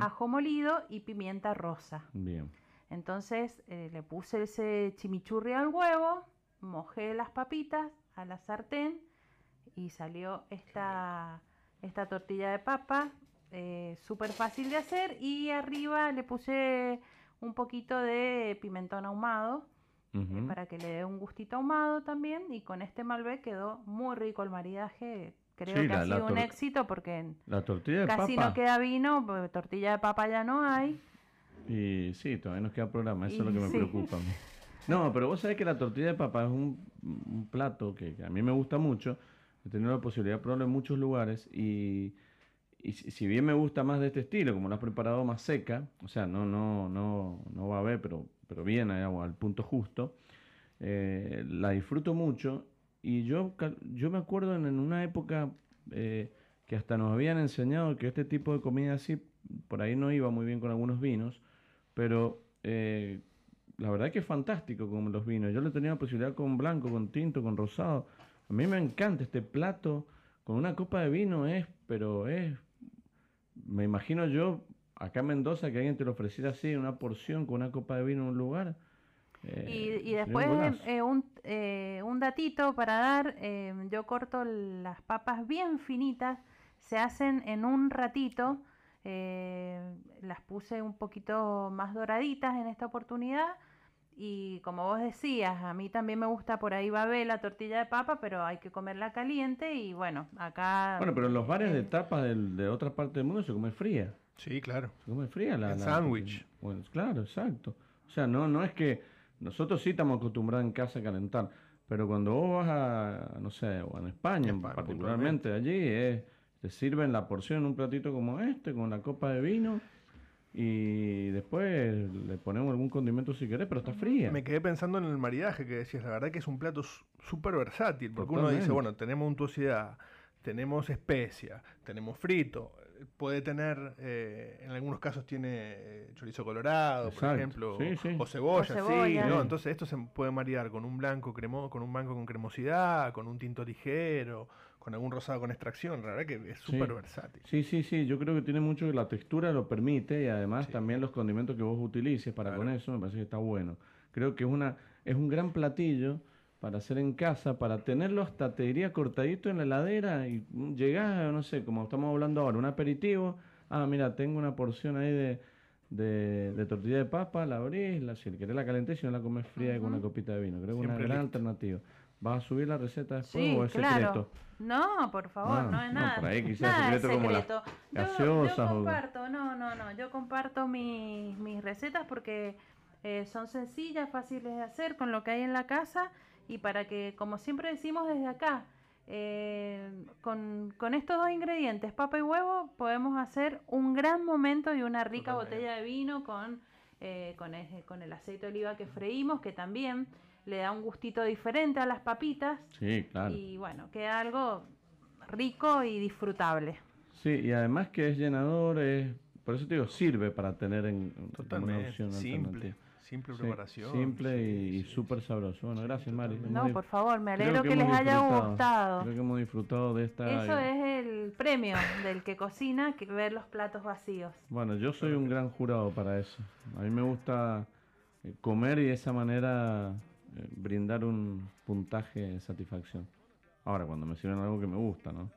ajo molido y pimienta rosa. Bien. Entonces eh, le puse ese chimichurri al huevo, mojé las papitas a la sartén y salió esta, esta tortilla de papa, eh, súper fácil de hacer. Y arriba le puse un poquito de pimentón ahumado eh, para que le dé un gustito ahumado también. Y con este Malbec quedó muy rico el maridaje. Creo Sí, que la- ha sido un éxito porque La tortilla de casi papa. no queda vino, porque tortilla de papa ya no hay. Y sí, todavía nos queda programa, eso es lo que me sí. preocupa. No, pero vos sabés que la tortilla de papa es un, un plato que, que a mí me gusta mucho. He tenido la posibilidad de probarlo en muchos lugares y, y si, bien me gusta más de este estilo, como lo has preparado más seca, o sea, no, no, no, no va a ver, pero, pero bien, al punto justo, eh, la disfruto mucho y yo, yo me acuerdo en, una época eh, que hasta nos habían enseñado que este tipo de comida así, por ahí no iba muy bien con algunos vinos, pero eh, la verdad que es fantástico con los vinos. Yo le tenía la posibilidad con blanco, con tinto, con rosado. A mí me encanta este plato con una copa de vino, es, pero es, me imagino yo acá en Mendoza que alguien te lo ofreciera así, una porción con una copa de vino en un lugar. eh, Y, y después eh, un, eh, un datito para dar, eh, yo corto las papas bien finitas, se hacen en un ratito, eh, las puse un poquito más doraditas en esta oportunidad y como vos decías, a mí también me gusta por ahí babé la tortilla de papa, pero hay que comerla caliente y bueno, acá... Bueno, pero en los bares de eh, tapas del- de otra parte del mundo se come fría. Sí, claro. Se come fría la... El la- sándwich. Bueno, claro, exacto. O sea, no, no es que nosotros sí estamos acostumbrados en casa a calentar, pero cuando vos vas a, no sé, o en España En España, particularmente allí, es, te sirven la porción en un platito como este, con la copa de vino, y después le ponemos algún condimento si querés, pero está fría. Me quedé pensando en el maridaje que decías. La verdad que es un plato súper versátil. Porque uno dice, bueno, tenemos untuosidad, tenemos especia, tenemos frito. Puede tener, eh, en algunos casos tiene eh, chorizo colorado, por ejemplo, Sí, sí. o cebolla, O cebolla. sí, ¿no? Entonces esto se puede maridar con un blanco cremo, con un blanco con cremosidad, con un tinto ligero, con algún rosado con extracción. La verdad que es súper versátil. Sí, sí, sí, yo creo que tiene mucho que la textura lo permite y además Sí. también los condimentos que vos utilices para Claro. con eso me parece que está bueno. Creo que es una es un gran platillo para hacer en casa, para tenerlo hasta te diría cortadito en la heladera y llegás, no sé, como estamos hablando ahora, un aperitivo, ah, mira, tengo una porción ahí de, de, de tortilla de papa, la abrís, la, si querés la calentés, si no la comes fría con una copita de vino. Creo que es una gran listo. alternativa. ¿Vas a subir la receta después Sí, o es claro. secreto? No, por favor, Ah, no es no, nada. por ahí quizás nada es secreto como las. Yo- o- comparto, no, no, no. Yo comparto mis, mis recetas porque eh, son sencillas, fáciles de hacer con lo que hay en la casa y para que, como siempre decimos desde acá, eh, con, con estos dos ingredientes, papa y huevo, podemos hacer un gran momento y una rica botella de vino con, eh, con, el, con el aceite de oliva que freímos, que también le da un gustito diferente a las papitas. Sí, claro. Y bueno, queda algo rico y disfrutable. Sí, y además que es llenador, es, por eso te digo, sirve para tener en, como una Totalmente. opción Simple. Simple Sí, preparación. simple y, sí, súper sí. sabroso. Bueno, gracias, Mari. No, por favor, me alegro que, hemos les haya gustado. Creo que hemos disfrutado de esta... Eso es el premio del que cocina, que ver los platos vacíos. Bueno, yo soy un gran jurado para eso. A mí me gusta eh, comer y de esa manera eh, brindar un puntaje de satisfacción. Ahora, cuando me sirven algo que me gusta, ¿no?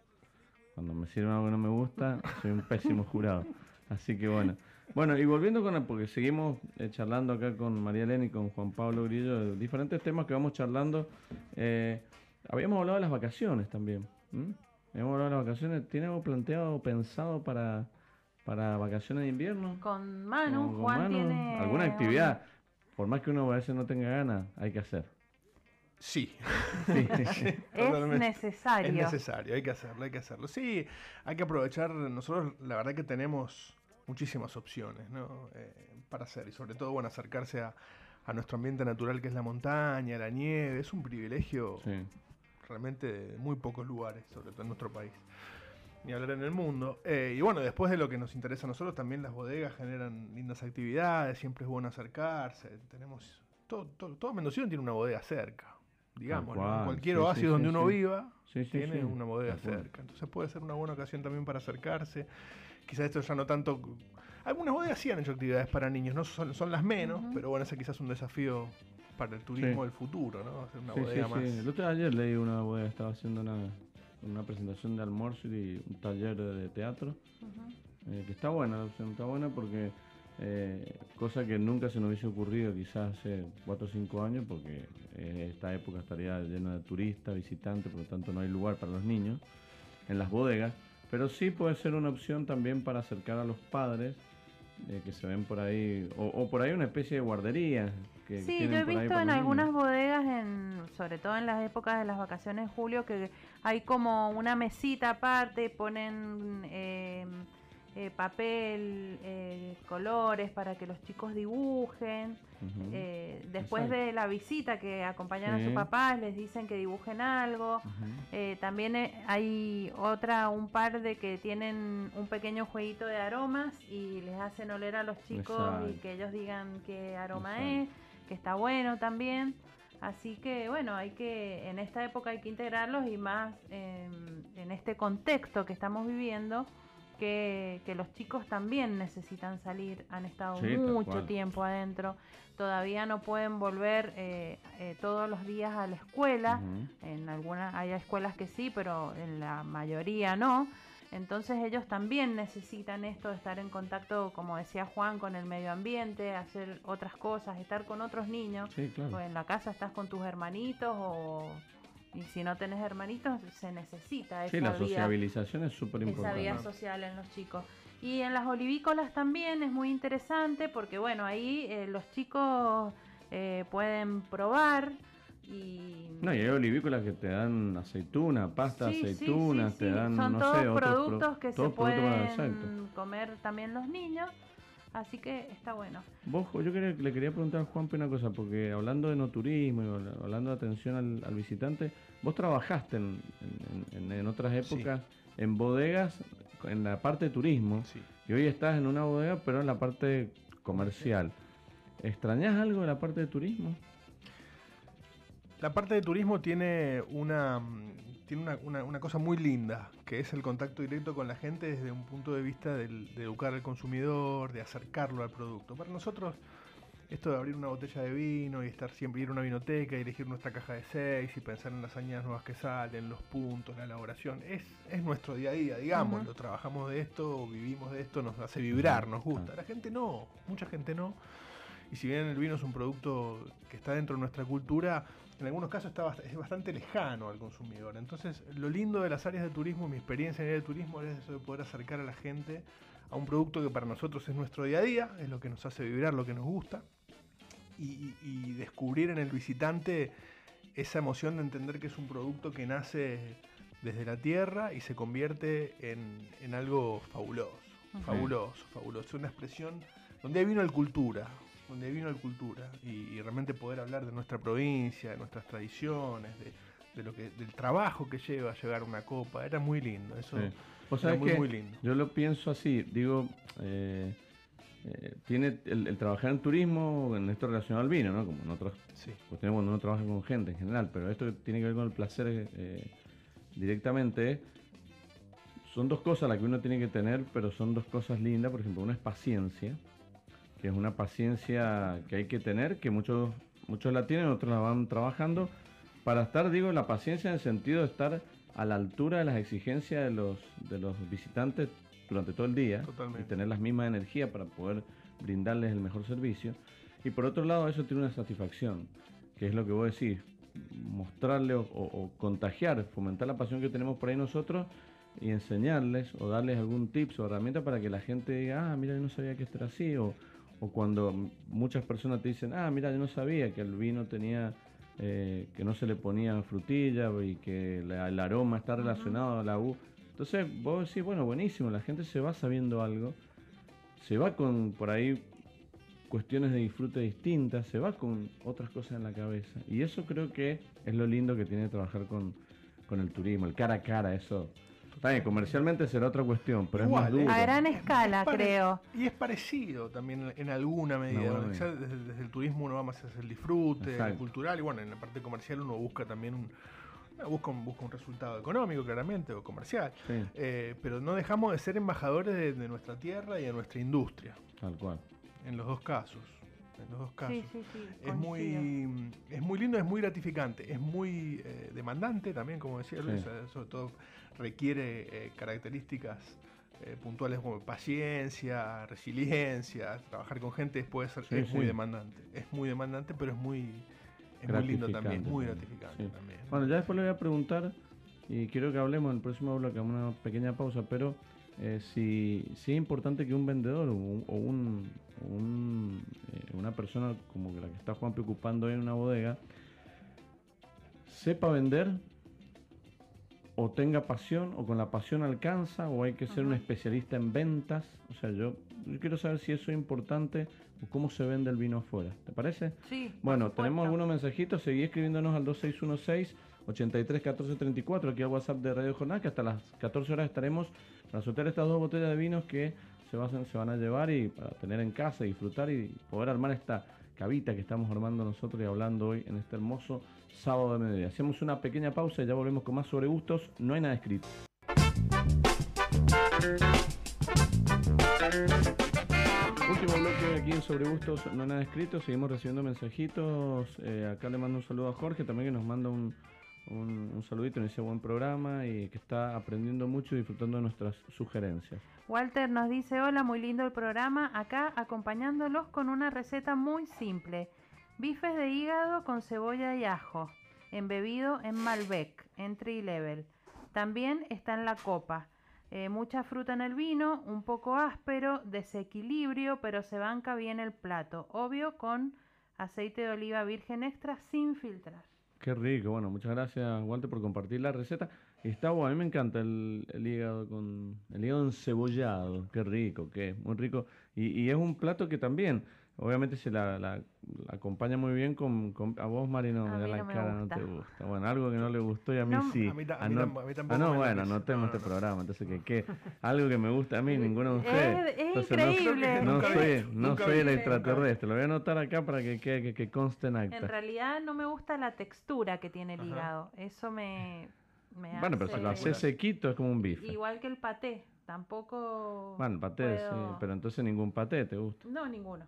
Cuando me sirven algo que no me gusta, soy un pésimo [LAUGHS] jurado. Así que bueno. Bueno, y volviendo con el, porque seguimos eh, charlando acá con María Elena y con Juan Pablo Grillo de diferentes temas que vamos charlando. Eh, habíamos hablado de las vacaciones también. ¿m? Habíamos hablado de las vacaciones. ¿Tiene algo planteado o pensado para, para vacaciones de invierno? Con Manu, Con- con Juan Manu, tiene... ¿Alguna actividad? Por más que uno a veces no tenga ganas, hay que hacer. Sí. Sí. [LAUGHS] Es necesario. Es necesario, hay que hacerlo, hay que hacerlo. Sí, hay que aprovechar. Nosotros, la verdad que tenemos muchísimas opciones ¿no? Eh, para hacer y sobre todo bueno acercarse a, a, nuestro ambiente natural que es la montaña, la nieve, es un privilegio realmente de muy pocos lugares, sobre todo en nuestro país ni hablar en el mundo. Eh, y bueno, después de lo que nos interesa a nosotros, también las bodegas generan lindas actividades, siempre es bueno acercarse. Tenemos. Todo, todo, todo Mendocino tiene una bodega cerca, digamos. Cualquier oasis donde uno viva tiene una bodega cerca. Entonces puede ser una buena ocasión también para acercarse. Quizás esto ya no tanto. Algunas bodegas sí han hecho actividades para niños, no son, son las menos, pero bueno, ese quizás es un desafío para el turismo del futuro, ¿no? Hacer una bodega más. El otro ayer leí una bodega, estaba haciendo una una presentación de almuerzo y un taller de teatro, eh, que está buena, la opción está buena porque eh, cosa que nunca se nos hubiese ocurrido quizás hace 4 o 5 años, porque eh, esta época estaría llena de turistas, visitantes, por lo tanto no hay lugar para los niños en las bodegas, pero sí puede ser una opción también para acercar a los padres que se ven por ahí, o, por ahí una especie de guardería. Que sí, yo he visto en algunas bodegas, en, sobre todo en las épocas de las vacaciones de julio, que hay como una mesita aparte, ponen em, eh, papel, eh, colores para que los chicos dibujen. Eh, después de la visita que acompañan a sus papás, les dicen que dibujen algo. también hay otra, un par de que tienen un pequeño jueguito de aromas y les hacen oler a los chicos y que ellos digan qué aroma es, que está bueno también. Así que bueno, hay que en esta época hay que integrarlos y más en este contexto que estamos viviendo, que, los chicos también necesitan salir, han estado mucho tiempo adentro, todavía no pueden volver eh, eh, todos los días a la escuela, en algunas hay escuelas que sí, pero en la mayoría no. Entonces ellos también necesitan esto de estar en contacto, como decía Juan, con el medio ambiente, hacer otras cosas, estar con otros niños. Sí, claro. en la casa estás con tus hermanitos o y si no tenés hermanitos se necesita esa sí, la sociabilización es súper importante. Esa vía social en los chicos. Y en las olivícolas también es muy interesante porque bueno, ahí eh, los chicos eh, pueden probar y... No, y hay olivícolas que te dan aceituna, pasta, aceitunas, te dan, Son no todos sé, productos que se pueden comer también los niños. Así que está bueno. Vos, yo le quería preguntar a Juan una cosa, porque hablando de no turismo y hablando de atención al, visitante, vos trabajaste en, otras épocas en bodegas, en la parte de turismo, y hoy estás en una bodega, pero en la parte comercial. ¿Extrañas algo de la parte de turismo? La parte de turismo tiene una tiene una, cosa muy linda, que es el contacto directo con la gente desde un punto de vista de educar al consumidor, de acercarlo al producto. Para nosotros, esto de abrir una botella de vino y estar siempre ir a una vinoteca y elegir nuestra caja de seis y pensar en las añadas nuevas que salen, los puntos, la elaboración, es, es nuestro día a día, digamos, lo trabajamos de esto, vivimos de esto, nos hace vibrar, nos gusta. La gente no, mucha gente no. Y si bien el vino es un producto que está dentro de nuestra cultura, en algunos casos está es bastante lejano al consumidor. Entonces, lo lindo de las áreas de turismo, mi experiencia en el turismo, es eso de poder acercar a la gente a un producto que para nosotros es nuestro día a día, es lo que nos hace vibrar, lo que nos gusta, y, descubrir en el visitante esa emoción de entender que es un producto que nace desde la tierra y se convierte en, algo fabuloso, fabuloso, fabuloso. Es una expresión donde hay vino el cultura, donde vino la cultura y, realmente poder hablar de nuestra provincia, de nuestras tradiciones, de, lo que, del trabajo que lleva a llegar una copa, era muy lindo, eso era muy, lindo. Yo lo pienso así, digo, eh, eh, tiene el, trabajar en turismo, en esto relacionado al vino, ¿no? Como en otros sí. cuestiones cuando uno trabaja con gente en general, pero esto tiene que ver con el placer eh, directamente. Son dos cosas las que uno tiene que tener, pero son dos cosas lindas. Por ejemplo, una es paciencia, que es una paciencia que hay que tener, que muchos, muchos la tienen, otros la van trabajando, para estar, digo, la paciencia en el sentido de estar a la altura de las exigencias de los, de los visitantes durante todo el día y tener las mismas energías para poder brindarles el mejor servicio. Y por otro lado, eso tiene una satisfacción, que es lo que vos decís, mostrarle o, o, contagiar, fomentar la pasión que tenemos por ahí nosotros y enseñarles o darles algún tips o herramienta para que la gente diga, ah, mira, yo no sabía que esto era así, o, o cuando muchas personas te dicen, ah, mira, yo no sabía que el vino tenía, eh, que no se le ponía frutilla y que el aroma está relacionado a la U. Entonces vos decís, bueno, buenísimo, la gente se va sabiendo algo se va con por ahí cuestiones de disfrute distintas, se va con otras cosas en la cabeza. Y eso creo que es lo lindo que tiene trabajar con, con el turismo, el cara a cara, eso. Está comercialmente será otra cuestión, pero es más duro. A gran Es- escala, es creo. Y es parecido también en alguna medida. desde, desde el turismo uno va más hacia el disfrute Exacto. cultural y bueno, en la parte comercial uno busca también un, busca un, busca un resultado económico claramente o comercial. Sí, Eh, pero no dejamos de ser embajadores de, de nuestra tierra y de nuestra industria, tal cual. en los dos casos. En los dos casos. Sí, sí, sí. Es muy, es muy lindo, es muy gratificante, es muy eh, demandante también, como decía Luis, Sí. eh, sobre todo requiere eh, características eh, puntuales como paciencia, resiliencia, trabajar con gente puede ser, Sí, es muy demandante, es muy demandante, pero es muy, es muy lindo también, Gratificante muy gratificante sí. también. Bueno, ya después le voy a preguntar, y quiero que hablemos en el próximo bloque, una pequeña pausa, pero eh, si, si es importante que un vendedor o, un, o un- un, eh, una persona como la que está Juan ocupando en una bodega, sepa vender o tenga pasión o con la pasión alcanza o hay que ser un especialista en ventas. O sea, yo, yo quiero saber si eso es importante o cómo se vende el vino afuera. ¿Te parece? Sí, Bueno, tenemos algunos mensajitos. Seguí escribiéndonos al 2616 83 14 34 aquí al WhatsApp de Radio Jornal, que hasta las 14 horas estaremos para sortear estas dos botellas de vinos que se, van, se van a llevar y para tener en casa, disfrutar y poder armar esta cabita que estamos armando nosotros y hablando hoy en este hermoso sábado de mediodía. Hacemos una pequeña pausa y ya volvemos con más sobre gustos. No hay nada escrito. Último bloque aquí en Sobre Gustos, no hay nada escrito, seguimos recibiendo mensajitos. eh, acá le mando un saludo a Jorge también que nos manda un, un, un saludito, nos dice buen programa y que está aprendiendo mucho y disfrutando de nuestras sugerencias. Walter nos dice, hola, muy lindo el programa, acá acompañándolos con una receta muy simple. Bifes de hígado con cebolla y ajo, embebido en Malbec, entry level. También está en la copa. Eh, mucha fruta en el vino, un poco áspero, desequilibrio, pero se banca bien el plato. Obvio con aceite de oliva virgen extra sin filtrar. Qué rico, bueno, muchas gracias Walter por compartir la receta. Está bueno, a mí me encanta el, hígado con el hígado encebollado, qué rico, es muy rico. Y es un plato que también, obviamente se la, la- la acompaña muy bien con, con- a vos Marino, A me da mí la no me cara, no gusta. te gusta. Bueno, algo que no le gustó y a mí No, sí. A mí ta- a Ah, mí no- tam- a mí tampoco ah, no, me bueno, anotemos No, no, este no. programa, entonces que, que algo que me gusta a mí, ninguno de ustedes. Es, es Entonces, no- increíble. No, soy, vi- no nunca soy vi- el extraterrestre, lo voy a anotar acá para que, quede- que, que conste en acta. En realidad no me gusta la textura que tiene el Ajá. hígado. Eso me, me Bueno, pero si lo hace- haces sequito es como un bife. Igual que el paté. Tampoco. Bueno, paté, sí, puedo- pero entonces ningún paté te gusta. No, ninguno.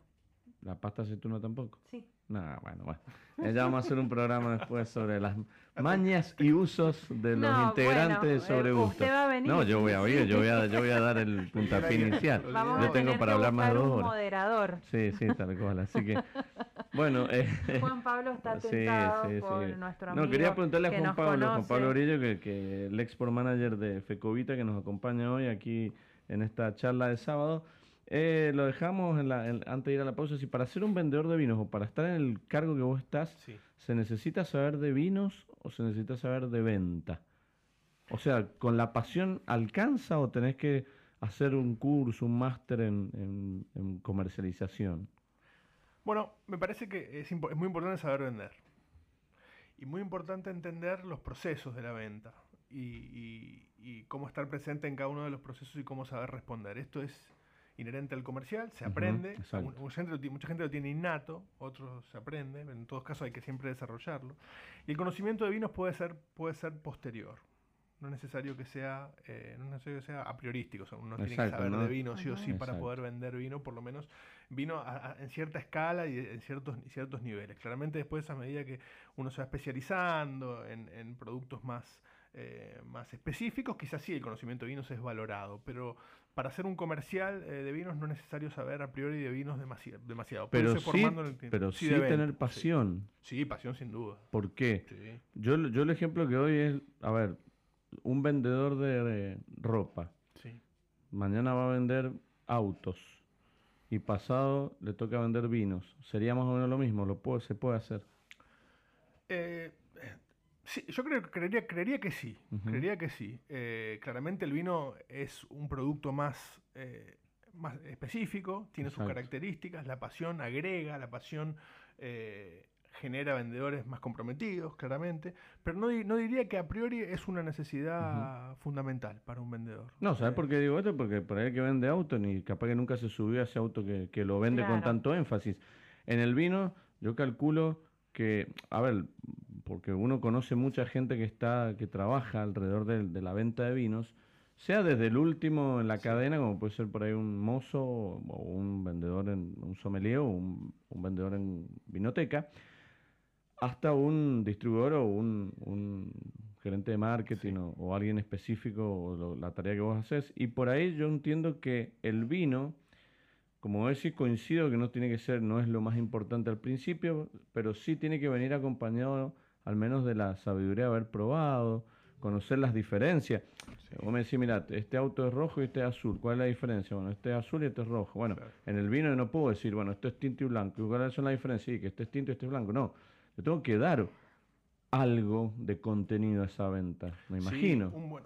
La pasta aceituna tampoco. Sí. No, bueno, bueno. Eh, Ya vamos a hacer un programa después sobre las [LAUGHS] mañas y usos de los No, integrantes bueno, de Sobre eh, Gustos. usted va a venir. No, yo voy a oír, yo voy a, yo voy a dar el [LAUGHS] puntapié inicial. Vamos Yo a tengo tener para hablar más de dos horas. moderador. Sí, sí, tal cual. Así que, [LAUGHS] bueno, eh, Juan Pablo está Sí, tentado sí, por sí. nuestro amigo. No, quería preguntarle a Juan Pablo, Juan conoce. Pablo Orillo, que, que el export manager de Fecovita que nos acompaña hoy aquí en esta charla de sábado. Eh, lo dejamos en la- en- antes de ir a la pausa. Si para ser un vendedor de vinos o para estar en el cargo que vos estás, Sí. ¿se necesita saber de vinos o se necesita saber de venta? O sea, ¿con la pasión alcanza o tenés que hacer un curso, un máster en, en- en comercialización? Bueno, me parece que es, muy importante saber vender. Y muy importante entender los procesos de la venta. Y, y- y cómo estar presente en cada uno de los procesos y cómo saber responder. Esto es inherente al comercial, se aprende. Un- mucha, gente lo ti- mucha gente lo tiene innato, otros se aprende. En todos casos hay que siempre desarrollarlo. Y el conocimiento de vinos puede ser, puede ser posterior. No es necesario que sea, eh, no es necesario que sea a priorístico. O sea, uno tiene que saber ¿no? de vino sí o sí para poder vender vino, por lo menos vino a- a- en cierta escala y en ciertos, ciertos niveles. Claramente después a medida que uno se va especializando en, en productos más, eh, más específicos, quizás sí el conocimiento de vinos es valorado, pero para hacer un comercial eh, de vinos no es necesario saber a priori de vinos demasiado. demasiado. Pero sí, el pero sí, tener pasión. Sí, pasión sin duda. ¿Por qué? Sí. Yo, yo el ejemplo que doy es, a ver, un vendedor de, ropa, mañana va a vender autos y pasado le toca vender vinos. ¿Sería más o menos lo mismo? ¿Lo puede, ¿Se puede hacer? Eh, sí, yo creo, creería, creería que sí, creería que sí. Eh, claramente el vino es un producto más, eh, más específico, tiene sus características, la pasión agrega, la pasión eh, genera vendedores más comprometidos, claramente, pero no, no diría que a priori es una necesidad fundamental para un vendedor. No, ¿sabes eh, por qué digo esto? Porque por ahí que vende auto, ni capaz que nunca se subió a ese auto que, lo vende con tanto énfasis. En el vino, yo calculo que, a ver, porque uno conoce mucha gente que está, que trabaja alrededor de, la venta de vinos, sea desde el último en la cadena, como puede ser por ahí un mozo o un vendedor en un sommelier o un, un vendedor en vinoteca, hasta un distribuidor o un, gerente de marketing o, alguien específico o la tarea que vos haces. Y por ahí yo entiendo que el vino, como decís, coincido que no tiene que ser, no es lo más importante al principio, pero sí tiene que venir acompañado al menos de la sabiduría de haber probado, conocer las diferencias. Vos me decís, mira, este auto es rojo y este es azul. ¿Cuál es la diferencia? Bueno, este es azul y este es rojo. Bueno, en el vino no puedo decir, bueno, esto es tinto y blanco. ¿Cuáles son las diferencias? Sí, que este es tinto y este es blanco. No, le tengo que dar algo de contenido a esa venta, me imagino. un, buen,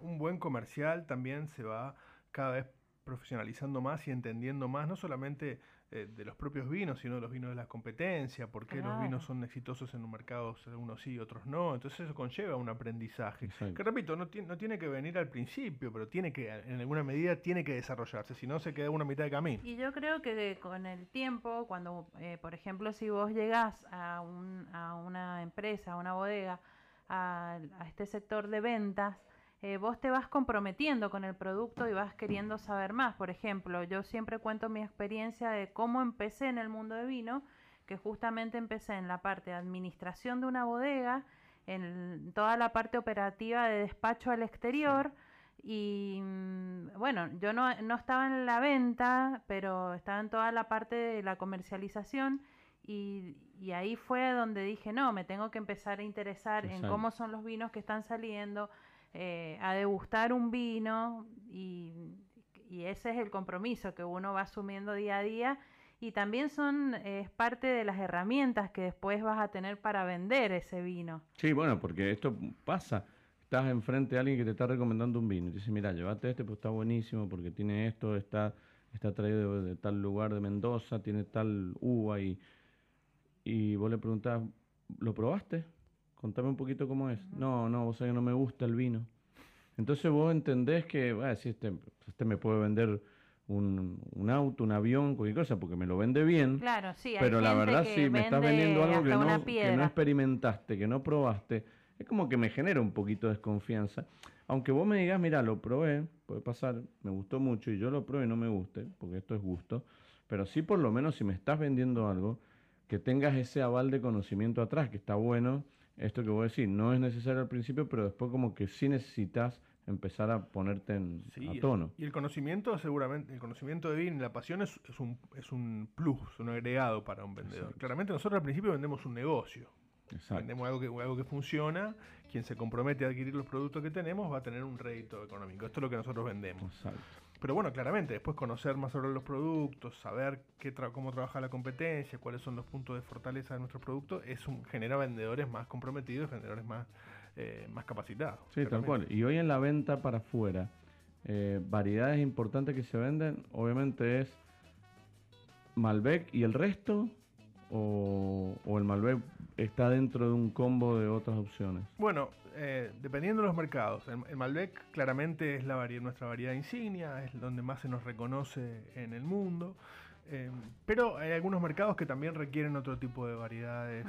un buen comercial también se va cada vez profesionalizando más y entendiendo más, no solamente eh, de los propios vinos, sino de los vinos de la competencia, por qué los vinos son exitosos en un mercado, unos sí, otros no. Entonces eso conlleva un aprendizaje. Que repito, no, no tiene que venir al principio, pero tiene que, en alguna medida, tiene que desarrollarse, si no se queda una mitad de camino. Y yo creo que con el tiempo, cuando, eh, por ejemplo, si vos llegás a, un, a una empresa, a una bodega, a, a este sector de ventas, eh, vos te vas comprometiendo con el producto y vas queriendo saber más. Por ejemplo, yo siempre cuento mi experiencia de cómo empecé en el mundo de vino, que justamente empecé en la parte de administración de una bodega, en toda la parte operativa de despacho al exterior. Y mm, bueno, yo no, estaba en la venta, pero estaba en toda la parte de la comercialización. Y, ahí fue donde dije, no, me tengo que empezar a interesar en cómo son los vinos que están saliendo, eh, a degustar un vino y, ese es el compromiso que uno va asumiendo día a día y también son es parte de las herramientas que después vas a tener para vender ese vino. Sí, bueno, porque esto pasa. Estás enfrente de alguien que te está recomendando un vino y dice, mira, llévate este, pues está buenísimo porque tiene esto, está, está traído de, tal lugar de Mendoza, tiene tal uva y, y vos le preguntás, ¿lo probaste? Contame un poquito cómo es. No, no, vos sabés que no me gusta el vino. Entonces vos entendés que, bueno, si este, este me puede vender un, un, auto, un avión, cualquier cosa, porque me lo vende bien. Claro, sí. pero la verdad, si me estás vendiendo algo que no, que no experimentaste, que no probaste, es como que me genera un poquito de desconfianza. Aunque vos me digas, mira, lo probé, puede pasar, me gustó mucho y yo lo probé y no me guste, porque esto es gusto, pero sí por lo menos si me estás vendiendo algo, que tengas ese aval de conocimiento atrás, que está bueno esto que voy a decir, no es necesario al principio, pero después como que sí necesitas empezar a ponerte en, a tono. Y el conocimiento, seguramente, el conocimiento de vino y la pasión es, un, es un plus, un agregado para un vendedor. Claramente nosotros al principio vendemos un negocio. Vendemos algo que, algo que funciona, quien se compromete a adquirir los productos que tenemos va a tener un rédito económico. Esto es lo que nosotros vendemos. Exacto. Pero bueno, claramente, después conocer más sobre los productos, saber qué cómo trabaja la competencia, cuáles son los puntos de fortaleza de nuestro producto, es un, genera vendedores más comprometidos, vendedores más, eh, más capacitados. Sí, tal cual. Y hoy en la venta para afuera, eh, variedades importantes que se venden, obviamente es Malbec y el resto, o, o el Malbec está dentro de un combo de otras opciones? Bueno, eh, dependiendo de los mercados. El, Malbec claramente es la nuestra variedad insignia, es donde más se nos reconoce en el mundo. Eh, pero hay algunos mercados que también requieren otro tipo de variedades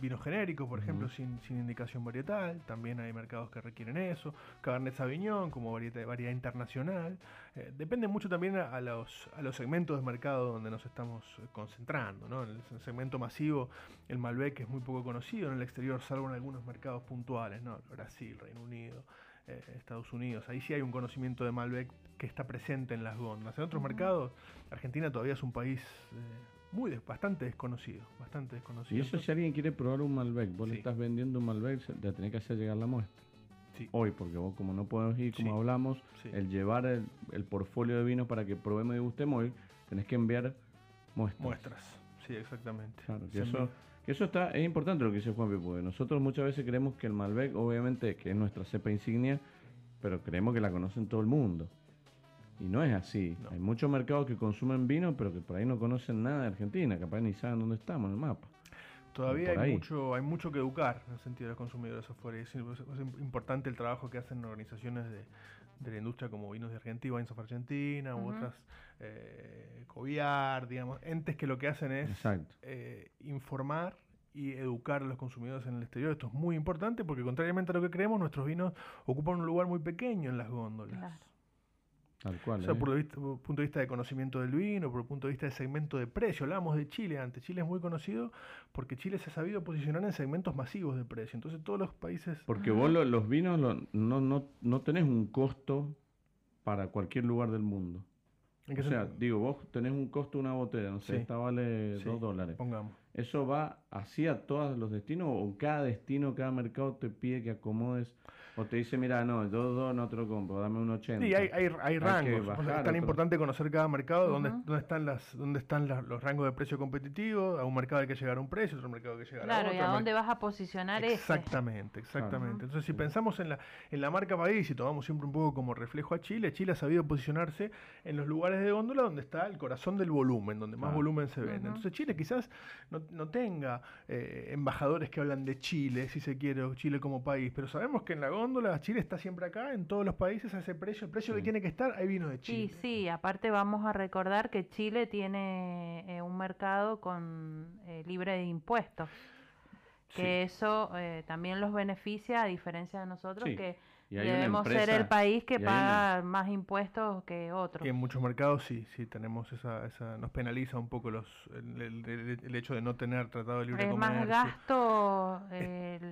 vinos genéricos, por ejemplo, sin, indicación varietal, también hay mercados que requieren eso, Cabernet Sauvignon como variedad, variedad internacional, eh, depende mucho también a, los, a los segmentos de mercado donde nos estamos eh, concentrando, ¿no? En el segmento masivo el Malbec es muy poco conocido. En el exterior, salvo en algunos mercados puntuales, ¿no? Brasil, Reino Unido, eh, Estados Unidos, ahí sí hay un conocimiento de Malbec que está presente en las góndolas. En otros mercados, Argentina todavía es un país muy bastante desconocido, bastante desconocido. Y eso si alguien quiere probar un Malbec, vos le estás vendiendo un Malbec, te tenés que hacer llegar la muestra. Sí. Hoy, porque vos como no podemos ir, como hablamos, el llevar el, el, portfolio de vinos para que probemos y gustemos hoy, tenés que enviar muestras. Muestras, sí, exactamente. Claro, que eso, que eso está, es importante lo que dice Juan porque nosotros muchas veces creemos que el Malbec, obviamente, que es nuestra cepa insignia, pero creemos que la conocen todo el mundo. Y no es así. Hay muchos mercados que consumen vino, pero que por ahí no conocen nada de Argentina, capaz ni saben dónde estamos en el mapa. Todavía hay mucho, hay mucho que educar en el sentido de los consumidores afuera. Es, es, importante el trabajo que hacen organizaciones de, de la industria como Vinos de Argentina, Wines of Argentina, u otras, eh, Coviar, digamos, entes que lo que hacen es eh, informar y educar a los consumidores en el exterior. Esto es muy importante porque contrariamente a lo que creemos, nuestros vinos ocupan un lugar muy pequeño en las góndolas. Tal cual. O sea, ¿eh? por, el punto de vista de conocimiento del vino, por el punto de vista de segmento de precio. Hablábamos de Chile antes. Chile es muy conocido porque Chile se ha sabido posicionar en segmentos masivos de precio. Entonces todos los países... Porque vos los vinos no, no, no tenés un costo para cualquier lugar del mundo. o sea, digo, vos tenés un costo de una botella, no sé, esta vale dos dólares. Pongamos. ¿Eso va así a todos los destinos o cada destino, cada mercado te pide que acomodes o te dice, mira, no, yo dos no te lo compro, dame un 80. Sí, hay, hay, hay rangos. es tan importante conocer cada mercado, dónde, dónde, están, las, dónde están los rangos de precio competitivo. A un mercado hay que llegar a un precio, a otro mercado hay que llegar a otro. Claro, y a dónde vas a posicionar Exactamente, exactamente. Entonces, si pensamos en la, en la marca país y tomamos siempre un poco como reflejo a Chile, Chile ha sabido posicionarse en los lugares de góndola donde está el corazón del volumen, donde más volumen se vende. Entonces, Chile quizás no, no tenga eh, embajadores que hablan de Chile, si se quiere, Chile como país, pero sabemos que en la góndola Chile está siempre acá, en todos los países a ese precio, el precio que tiene que estar, hay vino de Chile. Sí, sí, aparte vamos a recordar que Chile tiene eh, un mercado con eh, libre de impuestos, que eso eh, también los beneficia a diferencia de nosotros que debemos ser el país que paga más impuestos que otros. Y en muchos mercados sí, sí tenemos esa, esa nos penaliza un poco los el, hecho de no tener tratado de libre es comercio. Es más gasto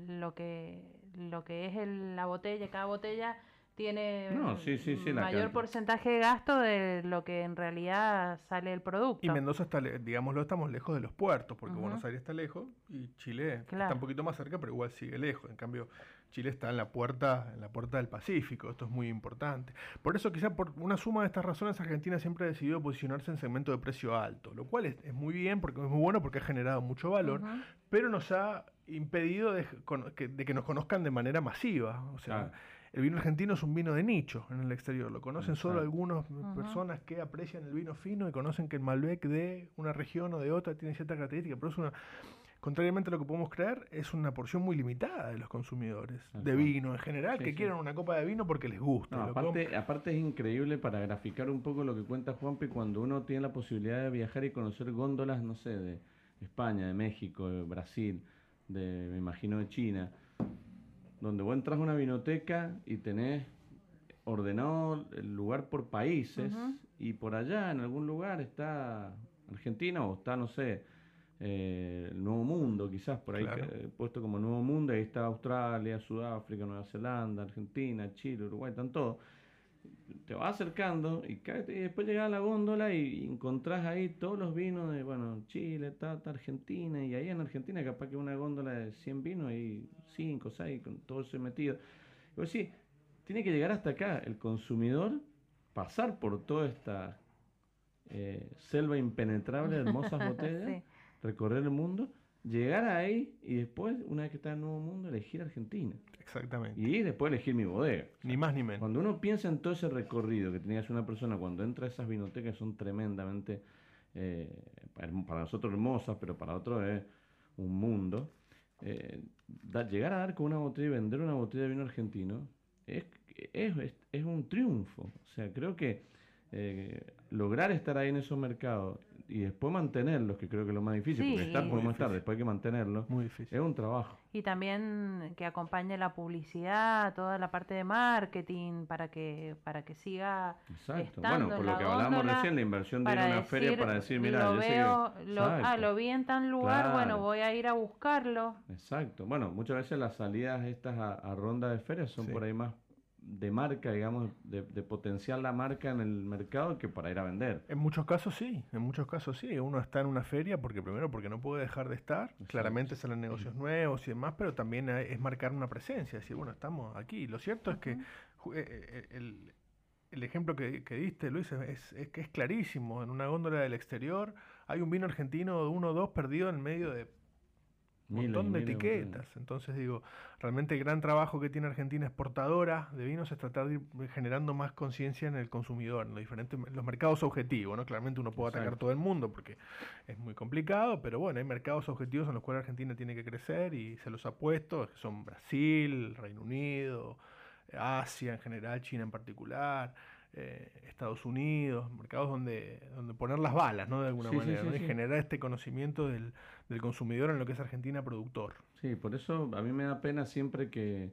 lo que lo que es la botella, cada botella tiene mayor porcentaje de gasto de lo que en realidad sale el producto. Y Mendoza está, digámoslo, estamos lejos de los puertos, porque Buenos Aires está lejos y Chile está un poquito más cerca, pero igual sigue lejos. En cambio, Chile está en la puerta, en la puerta del Pacífico, esto es muy importante. Por eso, quizá por una suma de estas razones, Argentina siempre ha decidido posicionarse en segmento de precio alto, lo cual es, muy bien, porque es muy bueno porque ha generado mucho valor, pero nos ha impedido de, que, nos conozcan de manera masiva. O sea, el vino argentino es un vino de nicho en el exterior. Lo conocen solo algunas personas que aprecian el vino fino y conocen que el Malbec de una región o de otra tiene cierta característica, pero es una contrariamente a lo que podemos creer, es una porción muy limitada de los consumidores de vino en general, que quieren una copa de vino porque les gusta. aparte, aparte es increíble para graficar un poco lo que cuenta Juanpi cuando uno tiene la posibilidad de viajar y conocer góndolas, no sé, de España, de México, de Brasil de, me imagino, de China, donde vos entras a una vinoteca y tenés ordenado el lugar por países y por allá en algún lugar está Argentina o está, no sé, eh, el Nuevo Mundo, quizás por ahí puesto como Nuevo Mundo, ahí está Australia, Sudáfrica, Nueva Zelanda, Argentina, Chile, Uruguay, están todos te vas acercando y, después llegas a la góndola y, encontrás ahí todos los vinos de, bueno, Chile, Tata, Argentina, y ahí en Argentina capaz que una góndola de 100 vinos y 5, 6, con todo eso metido. Y sí, tiene que llegar hasta acá el consumidor, pasar por toda esta eh, selva impenetrable de hermosas [LAUGHS] botellas, recorrer el mundo, llegar ahí y después, una vez que está en el Nuevo Mundo, elegir Argentina. Exactamente. Y después elegir mi bodega. Ni más ni menos. Cuando uno piensa en todo ese recorrido que tenía una persona cuando entra a esas vinotecas son tremendamente, eh, para nosotros hermosas, pero para otros es un mundo. Eh, llegar a dar con una botella y vender una botella de vino argentino es, es, es, un triunfo. O sea, creo que eh, lograr estar ahí en esos mercados y después mantenerlos, que creo que es lo más difícil, porque estar podemos estar, después hay que mantenerlo, Muy difícil. es un trabajo. Y también que acompañe la publicidad, toda la parte de marketing, para que para que siga Exacto. Bueno, por lo que hablábamos recién, la inversión de ir a una feria para decir, mira, lo veo, lo, ah, lo vi en tal lugar, bueno, voy a ir a buscarlo. Exacto. Bueno, muchas veces las salidas estas a, ronda de ferias son por ahí más de marca, digamos, de, potenciar la marca en el mercado que para ir a vender. En muchos casos sí, en muchos casos sí. Uno está en una feria porque primero porque no puede dejar de estar, claramente salen negocios nuevos y demás, pero también es marcar una presencia, decir, bueno, estamos aquí. Lo cierto es que eh, eh, el, el, ejemplo que, que, diste, Luis, es, es, que es clarísimo. En una góndola del exterior hay un vino argentino de uno o dos perdido en medio de un montón de etiquetas. Entonces digo, realmente el gran trabajo que tiene Argentina exportadora de vinos es tratar de ir generando más conciencia en el consumidor, en los diferentes los mercados objetivos, ¿no? Claramente uno puede atacar todo el mundo porque es muy complicado, pero bueno, hay mercados objetivos en los cuales Argentina tiene que crecer y se los ha puesto, que son Brasil, Reino Unido, Asia en general, China en particular. Eh, Estados Unidos, mercados donde, donde poner las balas, ¿no? De alguna manera, y generar este conocimiento del, del, consumidor en lo que es Argentina productor. Sí, por eso a mí me da pena siempre que,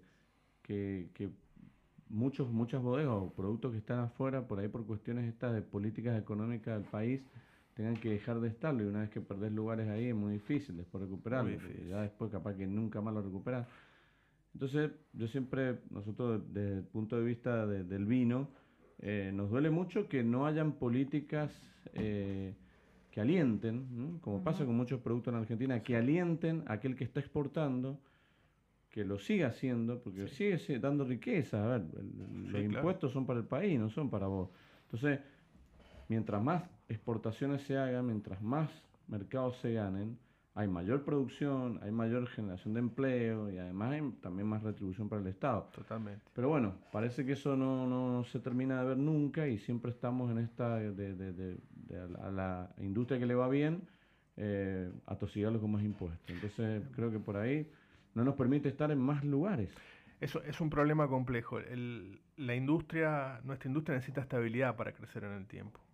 que, muchos, muchas bodegas o productos que están afuera, por ahí por cuestiones estas de políticas económicas del país, tengan que dejar de estarlo y una vez que perdés lugares ahí es muy difícil después recuperarlo, ya después capaz que nunca más lo recuperas. Entonces, yo siempre, nosotros desde el punto de vista del vino, eh, nos duele mucho que no hayan políticas eh, que alienten, como pasa con muchos productos en Argentina, que alienten a aquel que está exportando, que lo siga haciendo, porque sigue dando riqueza. A ver, los impuestos son para el país, no son para vos. Entonces, mientras más exportaciones se hagan, mientras más mercados se ganen, hay mayor producción, hay mayor generación de empleo y además hay también más retribución para el Estado. Totalmente. Pero bueno, parece que eso no, no se termina de ver nunca y siempre estamos en esta, de, de, de, a la industria que le va bien, eh, atosigarlo con más impuestos. Entonces creo que por ahí no nos permite estar en más lugares. Eso es un problema complejo. El, la industria, nuestra industria necesita estabilidad para crecer en el tiempo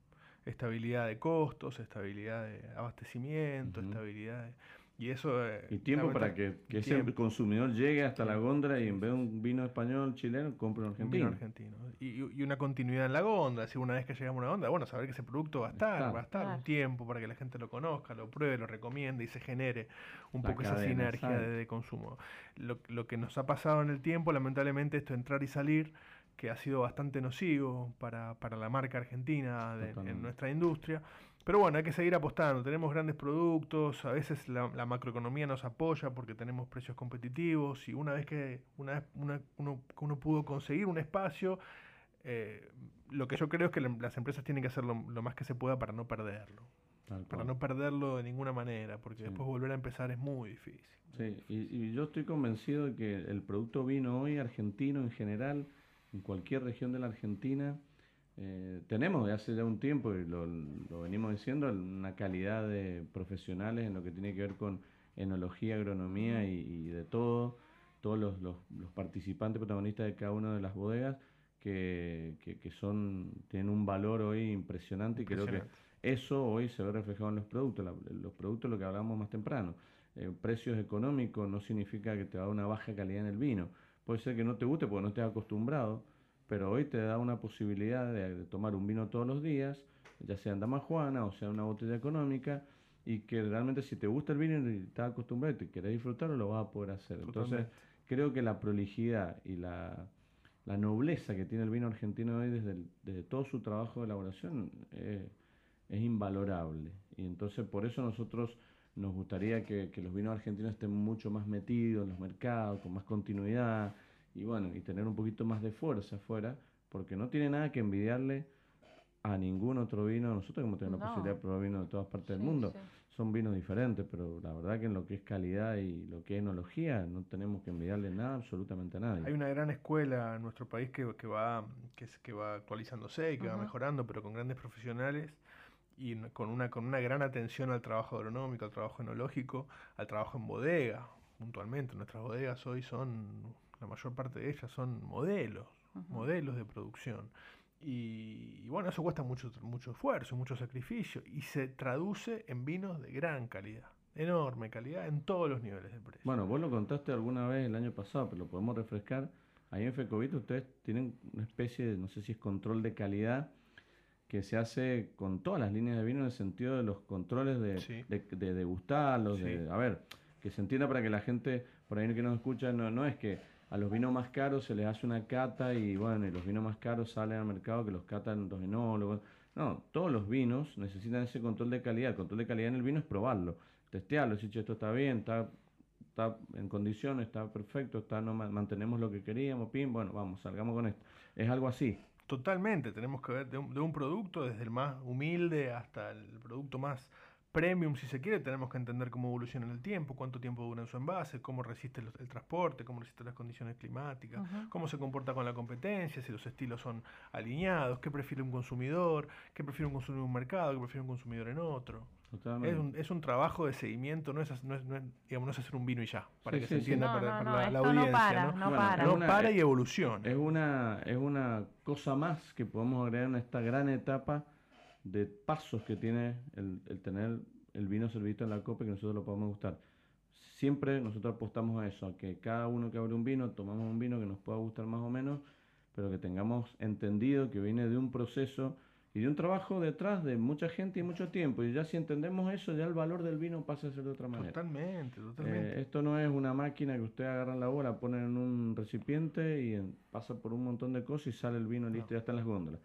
estabilidad de costos, estabilidad de abastecimiento, estabilidad de, y eso eh, y tiempo para que, ese consumidor llegue hasta la góndola y en vez de un vino español chileno compre un argentino, argentino. Y, y, una continuidad en la góndola. Si una vez que llegamos a una góndola bueno saber que ese producto va a estar va a estar un tiempo para que la gente lo conozca lo pruebe lo recomiende y se genere un poco esa sinergia de, consumo. Lo, lo que nos ha pasado en el tiempo lamentablemente esto entrar y salir que ha sido bastante nocivo para, para la marca argentina en nuestra industria. Pero bueno, hay que seguir apostando. Tenemos grandes productos, a veces la, macroeconomía nos apoya porque tenemos precios competitivos y una vez que una vez uno, uno, pudo conseguir un espacio, eh, lo que yo creo es que las empresas tienen que hacer lo, más que se pueda para no perderlo. Para no perderlo de ninguna manera, porque después volver a empezar es muy difícil. Sí, y, y yo estoy convencido de que el producto vino hoy argentino en general en cualquier región de la Argentina. Eh, tenemos de hace ya un tiempo, y lo, venimos diciendo, una calidad de profesionales en lo que tiene que ver con enología, agronomía y, de todo, todos los, los, participantes protagonistas de cada una de las bodegas que, que, son tienen un valor hoy impresionante, y creo que eso hoy se ve reflejado en los productos, los productos lo que hablábamos más temprano. Eh, precios económicos no significa que te va a una baja calidad en el vino Puede ser que no te guste porque no estés acostumbrado, pero hoy te da una posibilidad de, tomar un vino todos los días, ya sea en Damajuana o sea una botella económica, y que realmente si te gusta el vino y estás acostumbrado y te querés disfrutarlo, lo vas a poder hacer. Entonces, creo que la prolijidad y la, nobleza que tiene el vino argentino hoy desde, desde todo su trabajo de elaboración eh, es invalorable. Y entonces por eso nosotros nos gustaría que, los vinos argentinos estén mucho más metidos en los mercados, con más continuidad y bueno, y tener un poquito más de fuerza afuera, porque no tiene nada que envidiarle a ningún otro vino. Nosotros hemos tenido la posibilidad de probar vinos de todas partes del mundo. Son vinos diferentes, pero la verdad que en lo que es calidad y lo que es enología no tenemos que envidiarle nada absolutamente a nadie. Hay una gran escuela en nuestro país que, que va que, que va actualizándose y que va mejorando, pero con grandes profesionales y con una, con una gran atención al trabajo agronómico, al trabajo enológico, al trabajo en bodega, puntualmente. Nuestras bodegas hoy son, la mayor parte de ellas son modelos, modelos de producción. Y, bueno, eso cuesta mucho, mucho esfuerzo, mucho sacrificio y se traduce en vinos de gran calidad, enorme calidad en todos los niveles de precio. Bueno, vos lo contaste alguna vez el año pasado, pero lo podemos refrescar. Ahí en FECOVIT ustedes tienen una especie de, no sé si es control de calidad, que se hace con todas las líneas de vino en el sentido de los controles de, de, degustarlos, de, a ver, que se entienda para que la gente, por ahí que nos escucha, no, no es que a los vinos más caros se les hace una cata y bueno, y los vinos más caros salen al mercado que los catan los enólogos. No, todos los vinos necesitan ese control de calidad. El control de calidad en el vino es probarlo, testearlo, decir, esto está bien, está, está en condiciones, está perfecto, está no mantenemos lo que queríamos, pim, bueno, vamos, salgamos con esto. Es algo así. Totalmente, tenemos que ver de un, producto desde el más humilde hasta el producto más premium, si se quiere, tenemos que entender cómo evoluciona en el tiempo, cuánto tiempo dura en su envase, cómo resiste el, el transporte, cómo resiste las condiciones climáticas, cómo se comporta con la competencia, si los estilos son alineados, qué prefiere un consumidor, qué prefiere un consumidor en un mercado, qué prefiere un consumidor en otro. Es un, es un, trabajo de seguimiento, no es, no es, no es, digamos, no es hacer un vino y ya, para que se entienda para, la, audiencia. No para, no, para. no para y evoluciona. Es una, es una cosa más que podemos agregar en esta gran etapa de pasos que tiene el, el tener el vino servido en la copa y que nosotros lo podamos gustar. Siempre nosotros apostamos a eso, a que cada uno que abre un vino, tomamos un vino que nos pueda gustar más o menos, pero que tengamos entendido que viene de un proceso y de un trabajo detrás de mucha gente y mucho tiempo. Y ya si entendemos eso, ya el valor del vino pasa a ser de otra manera. Totalmente, totalmente. Eh, esto no es una máquina que usted agarra en la bola, pone en un recipiente y pasa por un montón de cosas y sale el vino listo, ya está en las góndolas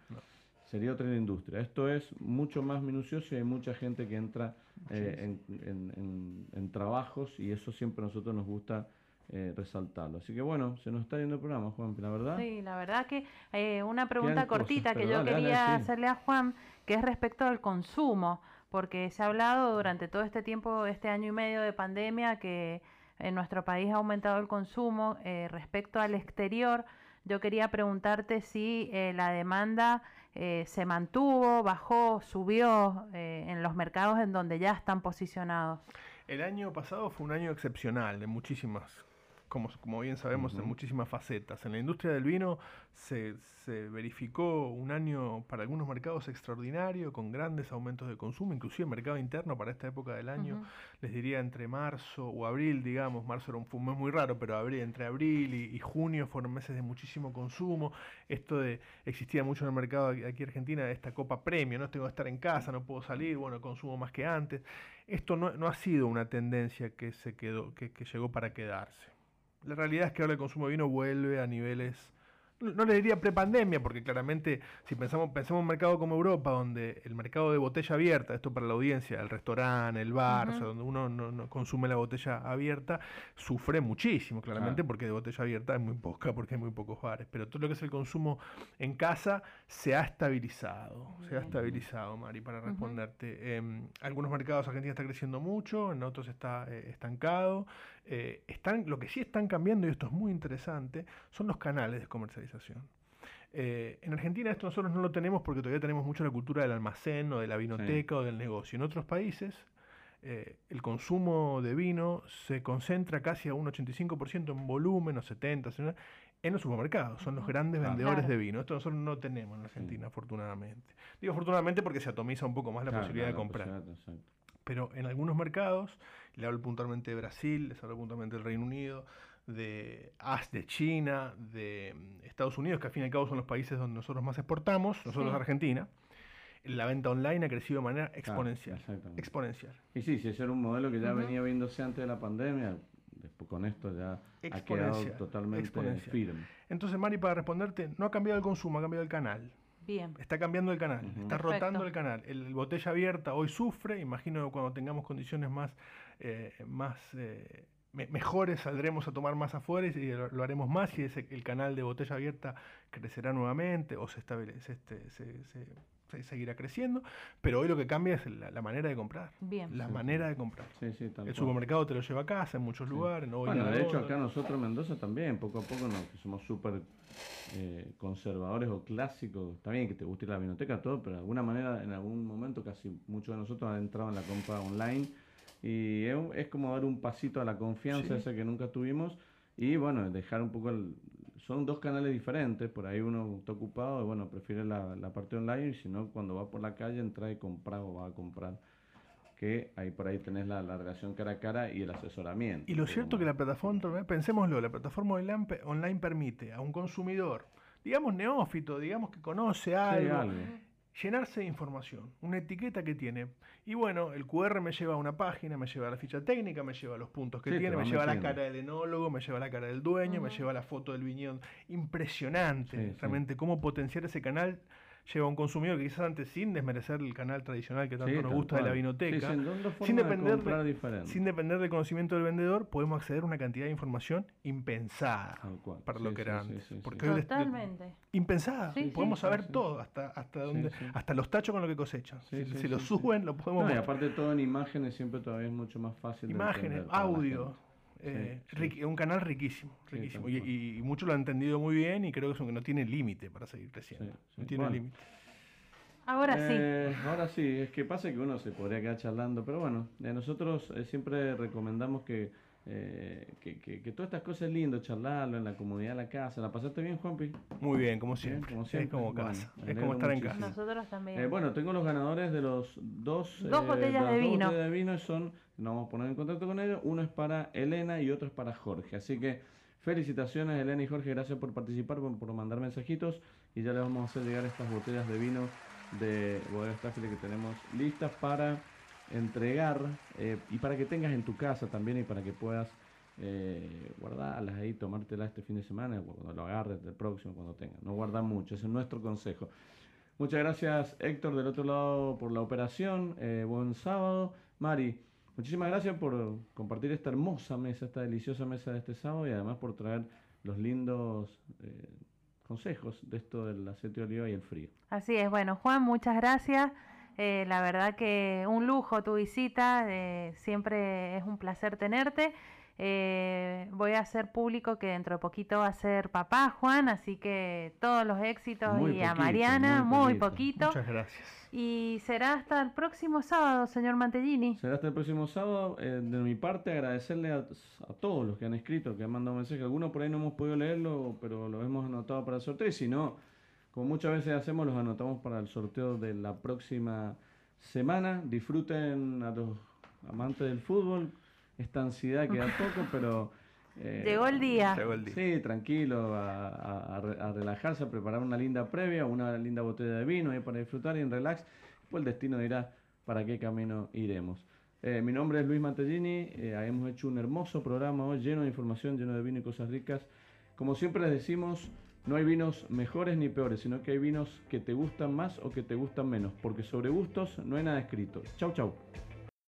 sería otra industria. Esto es mucho más minucioso y hay mucha gente que entra eh, en, trabajos y eso siempre a nosotros nos gusta eh, resaltarlo. Así que bueno, se nos está yendo el programa, Juan, la verdad. Sí, la verdad que eh, una pregunta cortita que yo quería hacerle a Juan, que es respecto al consumo, porque se ha hablado durante todo este tiempo, este año y medio de pandemia, que en nuestro país ha aumentado el consumo respecto al exterior. Yo quería preguntarte si la demanda eh, se mantuvo, bajó, subió eh, en los mercados en donde ya están posicionados? El año pasado fue un año excepcional de muchísimas como, como bien sabemos, en muchísimas facetas. En la industria del vino se, se, verificó un año para algunos mercados extraordinario, con grandes aumentos de consumo, inclusive el mercado interno para esta época del año, les diría entre marzo o abril, digamos, marzo era un, mes muy raro, pero abril, entre abril y, junio fueron meses de muchísimo consumo. Esto de, existía mucho en el mercado aquí en Argentina, esta copa premio, no tengo que estar en casa, no puedo salir, bueno, consumo más que antes. Esto no, no ha sido una tendencia que se quedó, que, que llegó para quedarse. La realidad es que ahora el consumo de vino vuelve a niveles no le diría prepandemia, porque claramente si pensamos, pensamos en un mercado como Europa, donde el mercado de botella abierta, esto para la audiencia, el restaurante, el bar, o sea, donde uno no, consume la botella abierta, sufre muchísimo, claramente, porque de botella abierta es muy poca, porque hay muy pocos bares. Pero todo lo que es el consumo en casa se ha estabilizado, se ha estabilizado, Mari, para responderte. Em, algunos mercados Argentina está creciendo mucho, en otros está eh, estancado. Eh, están, lo que sí están cambiando, y esto es muy interesante, son los canales de comercialización. Eh, en Argentina esto nosotros no lo tenemos porque todavía tenemos mucho la cultura del almacén o de la vinoteca o del negocio. En otros países eh, el consumo de vino se concentra casi a un 85% en volumen o 70% en los supermercados. Son los grandes vendedores de vino. Esto nosotros no tenemos en Argentina, afortunadamente. Digo afortunadamente porque se atomiza un poco más la posibilidad de comprar. Pero en algunos mercados le hablo puntualmente de Brasil, les hablo puntualmente del Reino Unido, de, de China, de mm, Estados Unidos, que al fin y al cabo son los países donde nosotros más exportamos, nosotros Argentina. La venta online ha crecido de manera exponencial. exponencial. Y sí, si ese era un modelo que ya venía viéndose antes de la pandemia, después con esto ya ha quedado totalmente firme. Entonces, Mari, para responderte, no ha cambiado el consumo, ha cambiado el canal. Está cambiando el canal, está rotando el canal. El, botella abierta hoy sufre, imagino que cuando tengamos condiciones más, eh, más eh, mejores saldremos a tomar más afuera y lo, haremos más y ese, el canal de botella abierta crecerá nuevamente o se, este, se, se, seguirá creciendo, pero hoy lo que cambia es la, manera de comprar. Bien. La manera de comprar. el supermercado te lo lleva a casa en muchos lugares. bueno, de hecho acá nosotros en Mendoza también, poco a poco nos, que somos súper eh, conservadores o clásicos, está bien que te guste la biblioteca, todo, pero de alguna manera en algún momento casi muchos de nosotros han entrado en la compra online y es, como dar un pasito a la confianza esa que nunca tuvimos. Y bueno, dejar un poco el, son dos canales diferentes, por ahí uno está ocupado y bueno, prefiere la, la parte online. Y si no, cuando va por la calle entra y compra o va a comprar. Que ahí por ahí tenés la, la, relación cara a cara y el asesoramiento. Y lo cierto que la plataforma, pensémoslo, la plataforma online, permite a un consumidor, digamos neófito, digamos que conoce algo, llenarse de información, una etiqueta que tiene. Y bueno, el QR me lleva a una página, me lleva a la ficha técnica, me lleva a los puntos que tiene, me lleva a la cara del enólogo, me lleva a la cara del dueño, me lleva a la foto del viñedo. Impresionante, realmente, cómo potenciar ese canal lleva a un consumidor que quizás antes, sin desmerecer el canal tradicional que tanto Sí, nos gusta de la vinoteca, Sí, sin, de depender de, sin depender del conocimiento del vendedor, podemos acceder a una cantidad de información impensada cual. para Sí, lo que era sí, antes. Porque de- Totalmente. impensada. Podemos Sí, saber sí. todo, hasta, hasta, donde, sí. hasta los tachos con lo que cosechan. Sí, si sí, si lo suben, lo podemos No, y aparte todo en imágenes siempre todavía es mucho más fácil. Imágenes, audio. Eh, Sí, un canal riquísimo, riquísimo. y, y- y muchos lo han entendido muy bien y creo que es un que no tiene límite para seguir creciendo. Sí, sí. No tiene Bueno. límite. Ahora sí. Eh, ahora sí, es que pasa que uno se podría quedar charlando, pero bueno, eh, nosotros eh, siempre recomendamos que, eh, que, que, que todas estas cosas es lindo charlarlo en la comunidad de la casa. ¿La pasaste bien, Juanpi? Muy bien, como siempre. como Es siempre. como Bueno, casa. es como estar en casa. Nosotros también. Eh, bueno, tengo los ganadores de los dos, Dos eh, botellas las de dos vino. botellas de vino y son, nos vamos a poner en contacto con ellos. Uno es para Elena y otro es para Jorge. Así que felicitaciones, Elena y Jorge, gracias por participar, por, por mandar mensajitos y ya les vamos a hacer llegar estas botellas de vino de Bodega Staffile que tenemos listas para entregar eh, y para que tengas en tu casa también y para que puedas eh, guardarlas ahí, tomártelas este fin de semana, cuando lo agarres, el próximo, cuando tengas. No guarda mucho, ese es nuestro consejo. Muchas gracias Héctor del otro lado por la operación. eh, buen sábado. Mari, muchísimas gracias por compartir esta hermosa mesa, esta deliciosa mesa de este sábado y además por traer los lindos consejos de esto del aceite de oliva y el frío. Así es, bueno, Juan, muchas gracias. Eh, la verdad que un lujo tu visita, eh, siempre es un placer tenerte. Eh, voy a hacer público que dentro de poquito va a ser papá Juan, así que todos los éxitos Muy y a Mariana, muy muy poquito. poquito. Muchas gracias. Y será hasta el próximo sábado, señor Mantellini. Será hasta el próximo sábado. Eh, de mi parte, agradecerle a, a todos los que han escrito, que han mandado mensajes. Algunos por ahí no hemos podido leerlo, pero lo hemos anotado para el sorteo. Y si no, como muchas veces hacemos, los anotamos para el sorteo de la próxima semana. Disfruten a los amantes del fútbol. Esta ansiedad queda poco, [LAUGHS] pero... eh, Llegó el día. Llegó el día. Sí, tranquilo, a, a- a re- a relajarse, a preparar una linda previa, una linda botella de vino ahí para disfrutar y en relax. Después el destino dirá para qué camino iremos. Eh, mi nombre es Luis Mantellini, eh, hemos hecho un hermoso programa hoy lleno de información, lleno de vino y cosas ricas. Como siempre les decimos, no hay vinos mejores ni peores, sino que hay vinos que te gustan más o que te gustan menos, porque sobre gustos no hay nada escrito. Chau, chau.